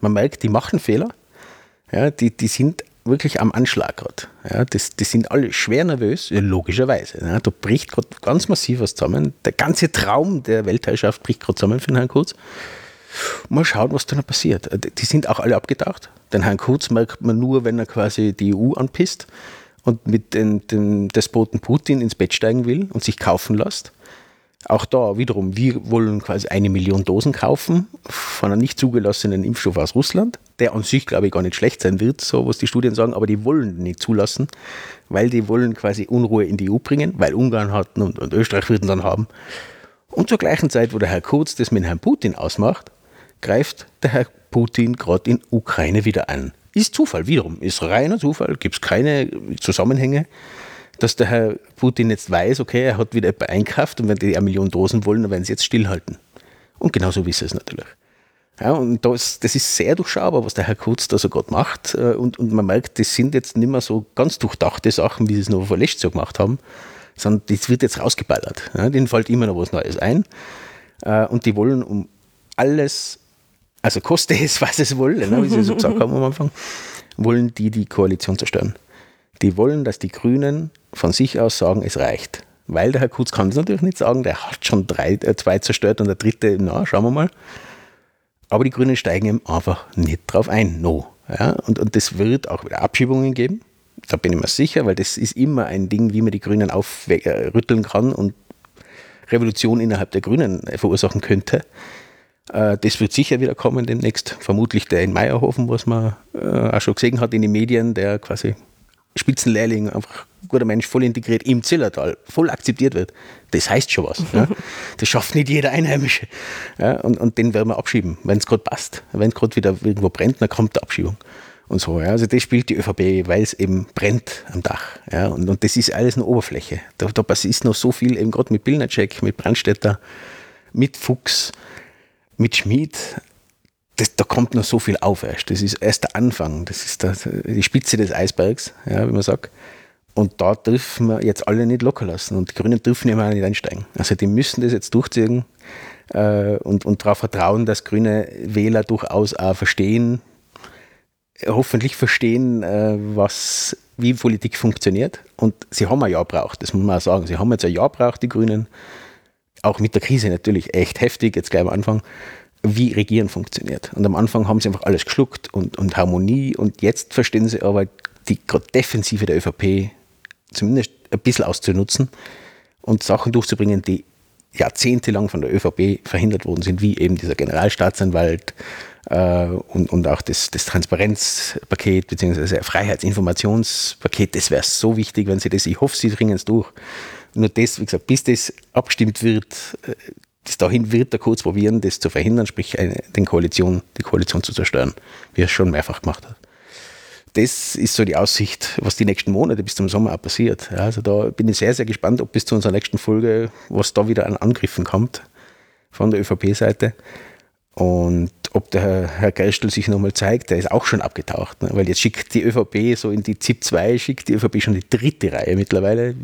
A: Man merkt, die machen Fehler. Ja, die, die sind wirklich am Anschlag gerade. Ja, das, die sind alle schwer nervös, ja, logischerweise. Ja, da bricht gerade ganz massiv was zusammen. Der ganze Traum der Weltherrschaft bricht gerade zusammen für den Herrn Kurz. Mal schauen, was da noch passiert. Die sind auch alle abgedacht. Den Herrn Kurz merkt man nur, wenn er quasi die EU anpisst und mit den, dem Despoten Putin ins Bett steigen will und sich kaufen lässt. Auch da wiederum, wir wollen quasi eine Million Dosen kaufen von einem nicht zugelassenen Impfstoff aus Russland, der an sich, glaube ich, gar nicht schlecht sein wird, so was die Studien sagen, aber die wollen nicht zulassen, weil die wollen quasi Unruhe in die EU bringen, weil Ungarn hatten und, und Österreich würden dann haben. Und zur gleichen Zeit, wo der Herr Kurz das mit Herrn Putin ausmacht, greift der Herr Putin gerade in Ukraine wieder an. Ist Zufall, wiederum, ist reiner Zufall, gibt es keine Zusammenhänge, dass der Herr Putin jetzt weiß, okay, er hat wieder einkauft und wenn die eine Million Dosen wollen, dann werden sie jetzt stillhalten. Und genauso wissen es natürlich. Ja, und das, das ist sehr durchschaubar, was der Herr Kurz da so gerade macht. Und, und man merkt, das sind jetzt nicht mehr so ganz durchdachte Sachen, wie sie es noch vor Jahr gemacht haben, sondern das wird jetzt rausgeballert. Ja, denen fällt immer noch was Neues ein. Und die wollen um alles also koste es, was es wolle, ne, wie Sie so gesagt haben am Anfang, wollen die die Koalition zerstören. Die wollen, dass die Grünen von sich aus sagen, es reicht. Weil der Herr Kurz kann das natürlich nicht sagen, der hat schon drei, äh, zwei zerstört und der dritte, na, schauen wir mal. Aber die Grünen steigen ihm einfach nicht drauf ein, no. Ja, und, und das wird auch wieder Abschiebungen geben, da bin ich mir sicher, weil das ist immer ein Ding, wie man die Grünen aufrütteln kann und Revolution innerhalb der Grünen verursachen könnte. Das wird sicher wieder kommen demnächst. Vermutlich der in Meierhofen, was man auch schon gesehen hat in den Medien, der quasi Spitzenlehrling, einfach guter Mensch, voll integriert im Zillertal, voll akzeptiert wird. Das heißt schon was. Ja. [LAUGHS] Das schafft nicht jeder Einheimische. Ja, und, und den werden wir abschieben, wenn es gerade passt. Wenn es gerade wieder irgendwo brennt, dann kommt die Abschiebung. Und so, ja. Also das spielt die ÖVP, weil es eben brennt am Dach. Ja. Und, und das ist alles eine Oberfläche. Da, da ist noch so viel, eben gerade mit Pilnacek, mit Brandstätter, mit Fuchs, mit Schmid, das, da kommt noch so viel auf erst. Das ist erst der Anfang, das ist der, die Spitze des Eisbergs, ja, wie man sagt. Und da dürfen wir jetzt alle nicht locker lassen. Und die Grünen dürfen immer nicht einsteigen. Also die müssen das jetzt durchziehen äh, und, und darauf vertrauen, dass grüne Wähler durchaus auch verstehen, hoffentlich verstehen, äh, was, wie Politik funktioniert. Und sie haben ein Jahr braucht, das muss man auch sagen. Sie haben jetzt ein Jahr braucht, die Grünen, auch mit der Krise natürlich echt heftig, jetzt gleich am Anfang, wie Regieren funktioniert. Und am Anfang haben sie einfach alles geschluckt und, und Harmonie und jetzt verstehen sie aber die Defensive der ÖVP zumindest ein bisschen auszunutzen und Sachen durchzubringen, die jahrzehntelang von der ÖVP verhindert worden sind, wie eben dieser Generalstaatsanwalt äh, und, und auch das, das Transparenzpaket bzw. Freiheitsinformationspaket. Das wäre so wichtig, wenn sie das, ich hoffe, sie bringen es durch. Nur das, wie gesagt, bis das abgestimmt wird, bis dahin wird er kurz probieren, das zu verhindern, sprich eine, den Koalition, die Koalition zu zerstören, wie er es schon mehrfach gemacht hat. das ist so die Aussicht, was die nächsten Monate bis zum Sommer auch passiert. Ja, also da bin ich sehr, sehr gespannt, ob bis zu unserer nächsten Folge, was da wieder an Angriffen kommt von der ÖVP-Seite. Und ob der Herr, Herr Gerstl sich nochmal zeigt, der ist auch schon abgetaucht. Ne? Weil jetzt schickt die ÖVP so in die ZIP 2, schickt die ÖVP schon die dritte Reihe mittlerweile.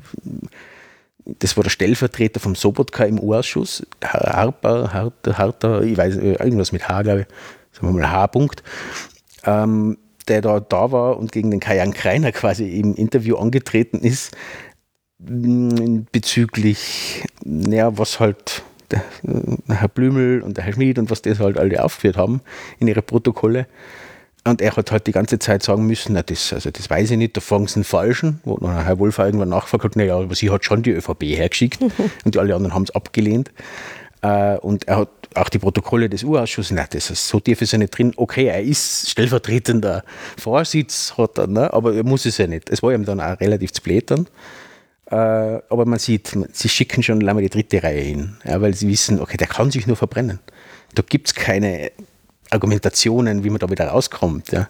A: Das war der Stellvertreter vom Sobotka im U-Ausschuss, Harper, Harter, Harter, ich weiß, irgendwas mit H, glaube ich, sagen wir mal H-Punkt. Ähm, der da, da war und gegen den Kajan Kreiner quasi im Interview angetreten ist, bezüglich, naja, was halt der, der Herr Blümel und der Herr Schmid und was das halt alle aufgeführt haben in ihre Protokolle. Und er hat halt die ganze Zeit sagen müssen, na, das, also das weiß ich nicht, da fangen sie einen Falschen, wo dann Herr Wolfer irgendwann nachgefragt hat, naja, aber sie hat schon die ÖVP hergeschickt [LAUGHS] und die alle anderen haben es abgelehnt. Äh, und er hat auch die Protokolle des U-Ausschusses, nein, das ist, so tief ist er nicht drin. Okay, er ist stellvertretender Vorsitz, hat er, ne? aber er muss es ja nicht. Es war ihm dann auch relativ zu blättern. Äh, aber man sieht, sie schicken schon lange die dritte Reihe hin, ja, weil sie wissen, okay, der kann sich nur verbrennen. Da gibt es keine Argumentationen, wie man da wieder rauskommt. Ja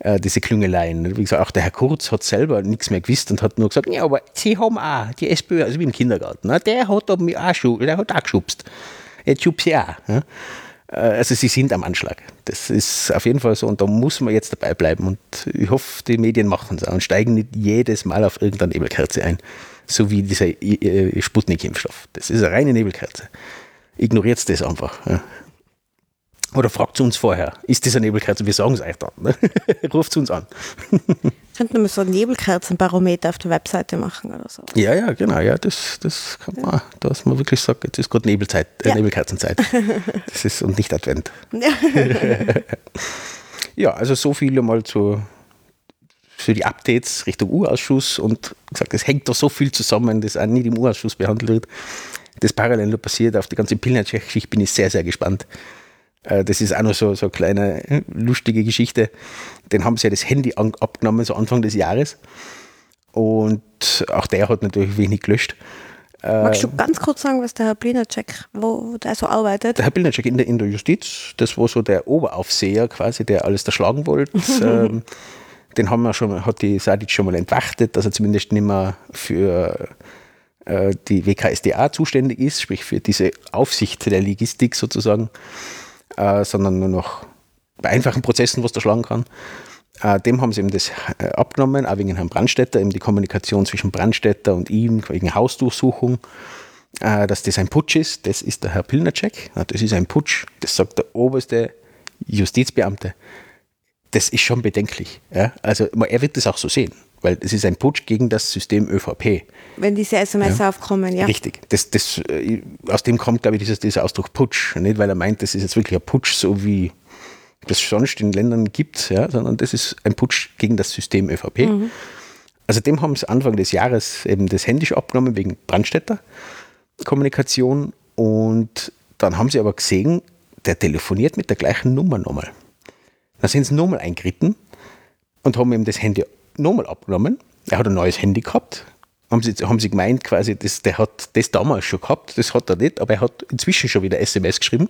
A: äh, diese Klüngeleien. Wie gesagt, auch der Herr Kurz hat selber nichts mehr gewusst und hat nur gesagt, ja, aber sie haben auch, die SPÖ, also wie im Kindergarten, ne? der hat auch, der hat auch geschubst. Jetzt schubst sie auch. Ja? Äh, also sie sind am Anschlag. Das ist auf jeden Fall so und da muss man jetzt dabei bleiben. Und ich hoffe, die Medien machen es auch und steigen nicht jedes Mal auf irgendeine Nebelkerze ein. So wie dieser äh, Sputnik-Impfstoff. Das ist eine reine Nebelkerze. Ignoriert das einfach. Oder fragt uns vorher, ist das eine Nebelkerze? Wir sagen es euch dann. Ne? [LAUGHS] Ruft uns an. [LAUGHS]
B: Könnten wir so ein Nebelkerzenbarometer auf der Webseite machen oder so?
A: Ja, ja, genau. Ja, das, das kann man, dass man wirklich sagt, jetzt ist gerade Nebelzeit, äh, ja. Nebelkerzenzeit. [LAUGHS] Das ist und nicht Advent. ja, also so viel mal zu, für die Updates Richtung U-Ausschuss und gesagt, es hängt da so viel zusammen, das auch nicht im U-Ausschuss behandelt wird. Das parallel passiert auf die ganze Pilnacek-Geschichte, bin ich sehr, sehr gespannt. Äh, das ist auch noch so, so eine kleine äh, lustige Geschichte. Den haben sie ja das Handy abgenommen, so Anfang des Jahres. Und auch der hat natürlich wenig gelöscht.
B: Magst du äh, ganz kurz sagen, was der Herr Blinacek, wo der so arbeitet?
A: Der Herr Blinacek in der, in der Justiz, das war so der Oberaufseher quasi, der alles da schlagen wollte. [LAUGHS] ähm, den haben wir schon, hat die Sadic schon mal entwachtet, dass er zumindest nicht mehr für äh, die WKSDA zuständig ist, sprich für diese Aufsicht der Logistik sozusagen äh, sondern nur noch bei einfachen Prozessen, was da schlagen kann. Äh, dem haben sie eben das äh, abgenommen, auch wegen Herrn Brandstätter, eben die Kommunikation zwischen Brandstätter und ihm, wegen Hausdurchsuchung, äh, dass das ein Putsch ist. Das ist der Herr Pilnacek. Das ist ein Putsch, das sagt der oberste Justizbeamte. Das ist schon bedenklich. Ja? Also er wird das auch so sehen weil es ist ein Putsch gegen das System ÖVP.
B: Wenn diese SMS ja. aufkommen, ja.
A: Richtig. Das, das, äh, aus dem kommt, glaube ich, dieses, dieser Ausdruck Putsch. Nicht, weil er meint, das ist jetzt wirklich ein Putsch, so wie das sonst in Ländern gibt, ja, sondern das ist ein Putsch gegen das System ÖVP. Mhm. Also dem haben sie Anfang des Jahres eben das händisch abgenommen wegen Brandstätter Kommunikation und dann haben sie aber gesehen, der telefoniert mit der gleichen Nummer nochmal. Dann sind sie nochmal eingeritten und haben ihm das Handy nochmal abgenommen. Er hat ein neues Handy gehabt. Haben sie, haben sie gemeint, quasi, das, der hat das damals schon gehabt, das hat er nicht, aber er hat inzwischen schon wieder SMS geschrieben,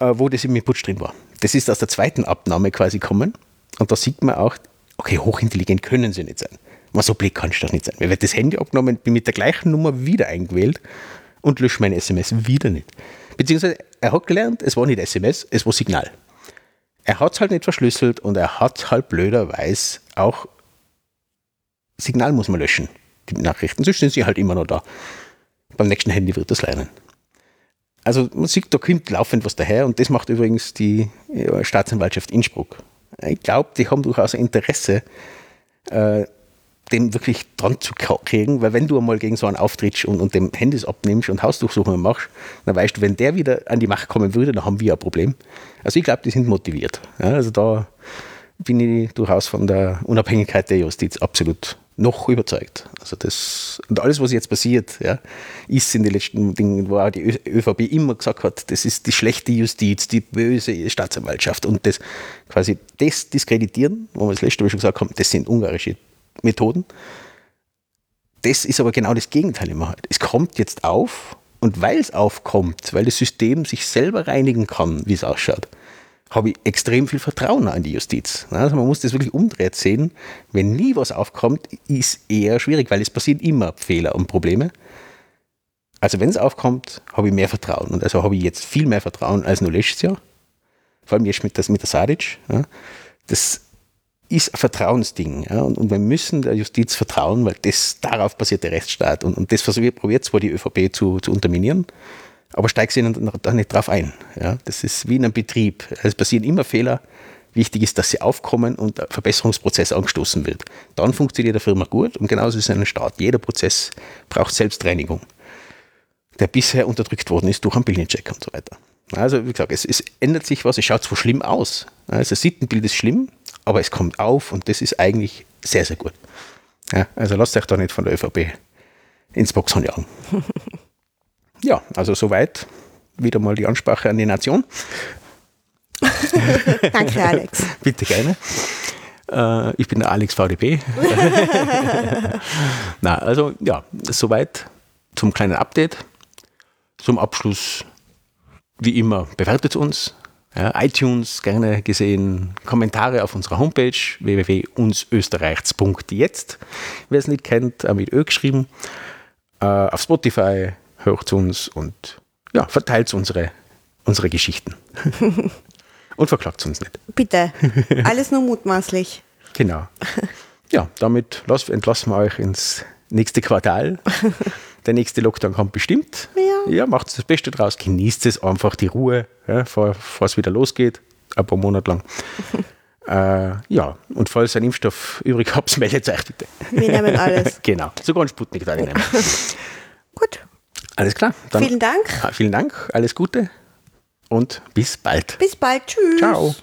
A: äh, wo das im Putsch drin war. Das ist aus der zweiten Abnahme quasi kommen. Und da sieht man auch, okay, hochintelligent können sie nicht sein. Man so blick kann ich doch nicht sein. Mir wird das Handy abgenommen, bin mit der gleichen Nummer wieder eingewählt und lösche meine SMS wieder nicht. Beziehungsweise er hat gelernt, es war nicht SMS, es war Signal er hat es halt nicht verschlüsselt und er hat halt blöderweise auch Signal muss man löschen. Die Nachrichten, sonst sind sie halt immer noch da. Beim nächsten Handy wird das lernen. Also man sieht, da kommt laufend was daher und das macht übrigens die Staatsanwaltschaft Innsbruck. Ich glaube, die haben durchaus Interesse, äh, dem wirklich dran zu kriegen, weil wenn du einmal gegen so einen auftrittst und, und dem Handys abnimmst und Hausdurchsuchungen machst, dann weißt du, wenn der wieder an die Macht kommen würde, dann haben wir ein Problem. Also ich glaube, die sind motiviert. Ja, also da bin ich durchaus von der Unabhängigkeit der Justiz absolut noch überzeugt. Also das und alles, was jetzt passiert, ja, ist in den letzten Dingen, wo auch die ÖVP immer gesagt hat, das ist die schlechte Justiz, die böse Staatsanwaltschaft und das quasi das diskreditieren, wo wir das letzte Mal schon gesagt haben, das sind ungarische Methoden. Das ist aber genau das Gegenteil in Wahrheit. Es kommt jetzt auf und weil es aufkommt, weil das System sich selber reinigen kann, wie es ausschaut, habe ich extrem viel Vertrauen an die Justiz. Also man muss das wirklich umdreht sehen. Wenn nie was aufkommt, ist eher schwierig, weil es passieren immer Fehler und Probleme. Also wenn es aufkommt, habe ich mehr Vertrauen. Und also habe ich jetzt viel mehr Vertrauen als nur letztes Jahr. Vor allem jetzt mit, das, mit der Sadic. Ja. Das ist ein Vertrauensding. Ja. Und, und, wir müssen der Justiz vertrauen, weil das, darauf basiert der Rechtsstaat. Und, und das probiert zwar die ÖVP zu, zu unterminieren, aber steigt sie da nicht drauf ein. Ja. Das ist wie in einem Betrieb. Es passieren immer Fehler. Wichtig ist, dass sie aufkommen und ein Verbesserungsprozess angestoßen wird. Dann funktioniert der Firma gut und genauso ist es ein Staat. Jeder Prozess braucht Selbstreinigung, der bisher unterdrückt worden ist durch einen Billencheck und so weiter. Also wie gesagt, es, es, ändert sich was, es schaut zwar schlimm aus. Also das Sittenbild ist schlimm, aber es kommt auf und das ist eigentlich sehr, sehr gut. Ja, also lasst euch da nicht von der ÖVP ins Boxhorn jagen. [LAUGHS] ja, also soweit wieder mal die Ansprache an die Nation. [LAUGHS]
B: Danke, Alex. [LAUGHS]
A: Bitte gerne. Äh, ich bin der Alex VDP. Na, also ja, soweit zum kleinen Update. Zum Abschluss wie immer, bewertet uns. Ja, iTunes gerne gesehen, Kommentare auf unserer Homepage www.unsösterreichs.jetzt. Wer es nicht kennt, mit Ö geschrieben. Äh, auf Spotify hört uns und ja, verteilt unsere, unsere Geschichten. [LAUGHS] und verklagt uns nicht.
B: Bitte, [LAUGHS] alles nur mutmaßlich.
A: Genau. Ja, damit entlassen wir euch ins nächste Quartal. [LAUGHS] Der nächste Lockdown kommt bestimmt. Ja. ja macht das Beste draus, genießt es einfach die Ruhe, ja, bevor es wieder losgeht, ein paar Monate lang. [LAUGHS] äh, ja, und falls ihr einen Impfstoff übrig habt, [LAUGHS] meldet euch bitte.
B: Wir nehmen alles. [LAUGHS]
A: genau, sogar einen Sputnik da nehmen.
B: Gut.
A: Alles klar.
B: Dann, vielen Dank.
A: Vielen Dank, alles Gute und bis bald.
B: Bis bald. Tschüss.
A: Ciao.